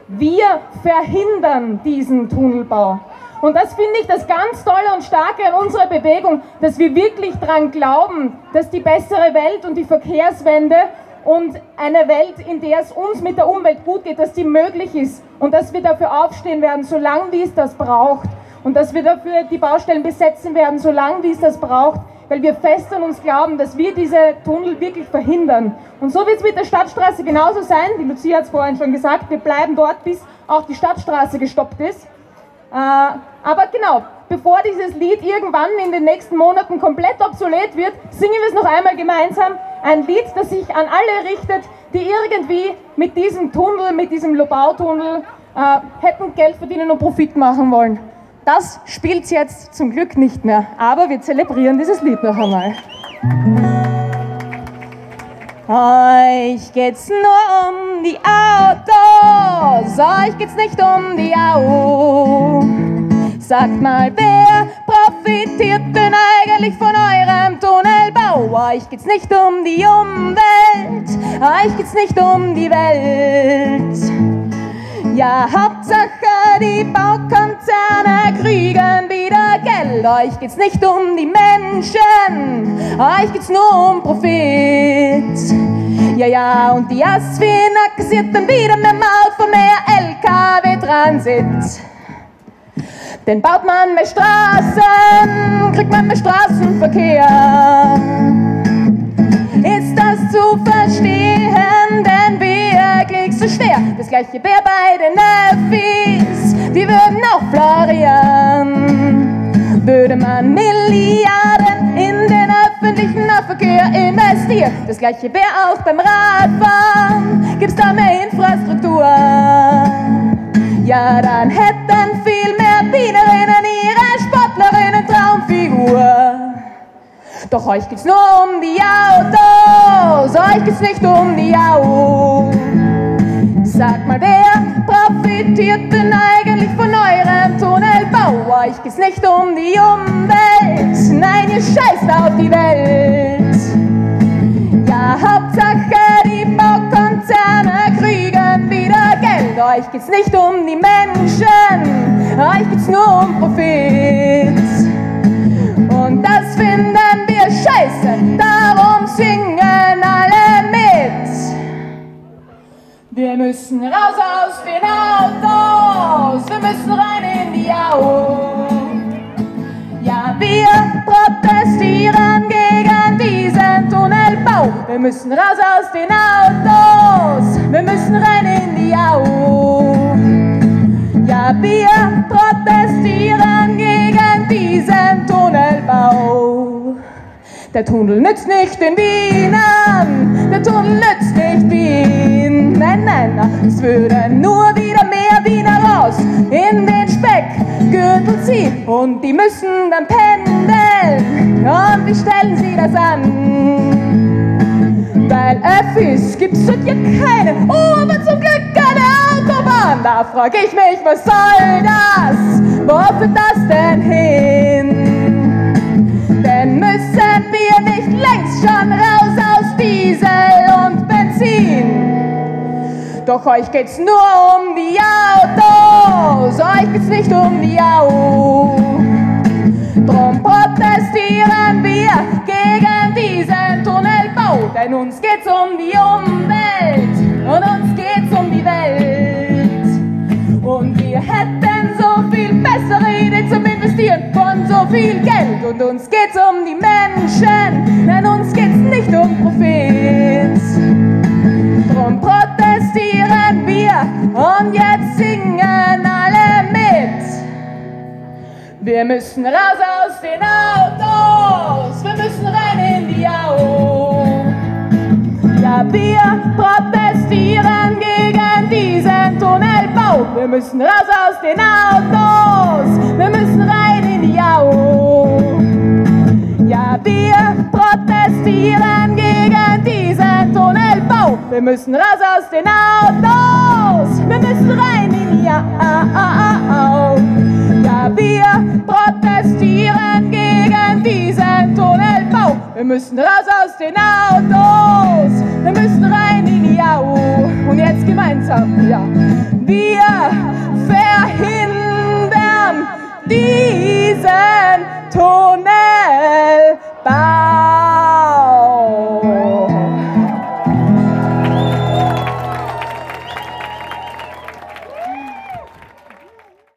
B: wir verhindern diesen Tunnelbau. Und das finde ich das ganz Tolle und Starke an unserer Bewegung, dass wir wirklich daran glauben, dass die bessere Welt und die Verkehrswende und eine Welt, in der es uns mit der Umwelt gut geht, dass die möglich ist und dass wir dafür aufstehen werden, solange wie es das braucht und dass wir dafür die Baustellen besetzen werden, solange wie es das braucht, weil wir fest an uns glauben, dass wir diese Tunnel wirklich verhindern. Und so wird es mit der Stadtstraße genauso sein, die Lucia hat es vorhin schon gesagt, wir bleiben dort, bis auch die Stadtstraße gestoppt ist. Äh, aber genau, bevor dieses Lied irgendwann in den nächsten Monaten komplett obsolet wird, singen wir es noch einmal gemeinsam. Ein Lied, das sich an alle richtet, die irgendwie mit diesem Tunnel, mit diesem Lobautunnel äh, hätten Geld verdienen und Profit machen wollen. Das spielt jetzt zum Glück nicht mehr, aber wir zelebrieren dieses Lied noch einmal. Euch geht's nur um die Autos, euch geht's nicht um die Au. Sagt mal, wer profitiert denn eigentlich von eurem Tunnelbau? Euch geht's nicht um die Umwelt, euch geht's nicht um die Welt. Ja, Hauptsache die Baukonzerne kriegen wieder Geld. Euch geht's nicht um die Menschen, euch geht's nur um Profit. Ja, ja, und die Asfin kassiert dann wieder mehr Maut von mehr LKW-Transit. Denn baut man mehr Straßen, kriegt man mehr Straßenverkehr. Ist das zu verstehen, denn wirklich so schwer? Das gleiche wäre bei den Öffis, die würden auch florieren. Würde man Milliarden in den öffentlichen Nahverkehr investieren, das gleiche wäre auch beim Radfahren, gibt's da mehr Infrastruktur. Ja, dann hätten viel mehr Wienerinnen ihre Sportlerinnen Traumfigur. Doch euch geht's nur um die Autos, euch geht's nicht um die Au. Sag mal, wer profitiert denn eigentlich von eurem Tunnelbau? Euch geht's nicht um die Umwelt, nein, ihr scheißt auf die Welt. Ja, Hauptsache die Baukonzerne kriegen. Euch geht's nicht um die Menschen, euch geht's nur um Profit. Und das finden wir scheiße, darum singen alle mit. Wir müssen raus aus den Autos, wir müssen rein in die Au. Ja, wir protestieren gegen Tunnelbau. Wir müssen raus aus den Autos, wir müssen rein in die Au. Ja, wir protestieren gegen diesen Tunnelbau. Der Tunnel nützt nicht den Wienern, der Tunnel nützt nicht Wien. Nein, nein, es würden nur wieder mehr Wiener raus in den Speckgürtel ziehen. Und die müssen dann pendeln. Und wie stellen sie das an? Weil Öffis gibt's dort ja keine, oh, aber zum Glück eine Autobahn. Da frag ich mich, was soll das? Wo führt das denn hin? Denn müssen wir nicht längst schon raus Doch euch geht's nur um die Autos, euch geht's nicht um die Au. Drum protestieren wir gegen diesen Tunnelbau, denn uns geht's um die Umwelt und uns geht's um die Welt. Und wir hätten so viel bessere Ideen zum Investieren von so viel Geld. Und uns geht's um die Menschen, denn uns geht's nicht um Profit. Drum protestieren wir und jetzt singen alle mit. Wir müssen raus aus den Autos, wir müssen rein in die Au. Ja, wir protestieren gegen diesen Tunnelbau. Wir müssen raus aus den Autos, wir müssen rein in die Au. Ja, wir protestieren gegen diesen Tunnelbau. Wir müssen raus aus den Autos. Wir müssen rein in die Ja, wir protestieren gegen diesen Tunnelbau. Wir müssen raus aus den Autos. Wir müssen rein in die Und jetzt gemeinsam, ja. Wir verhindern diesen Tunnelbau.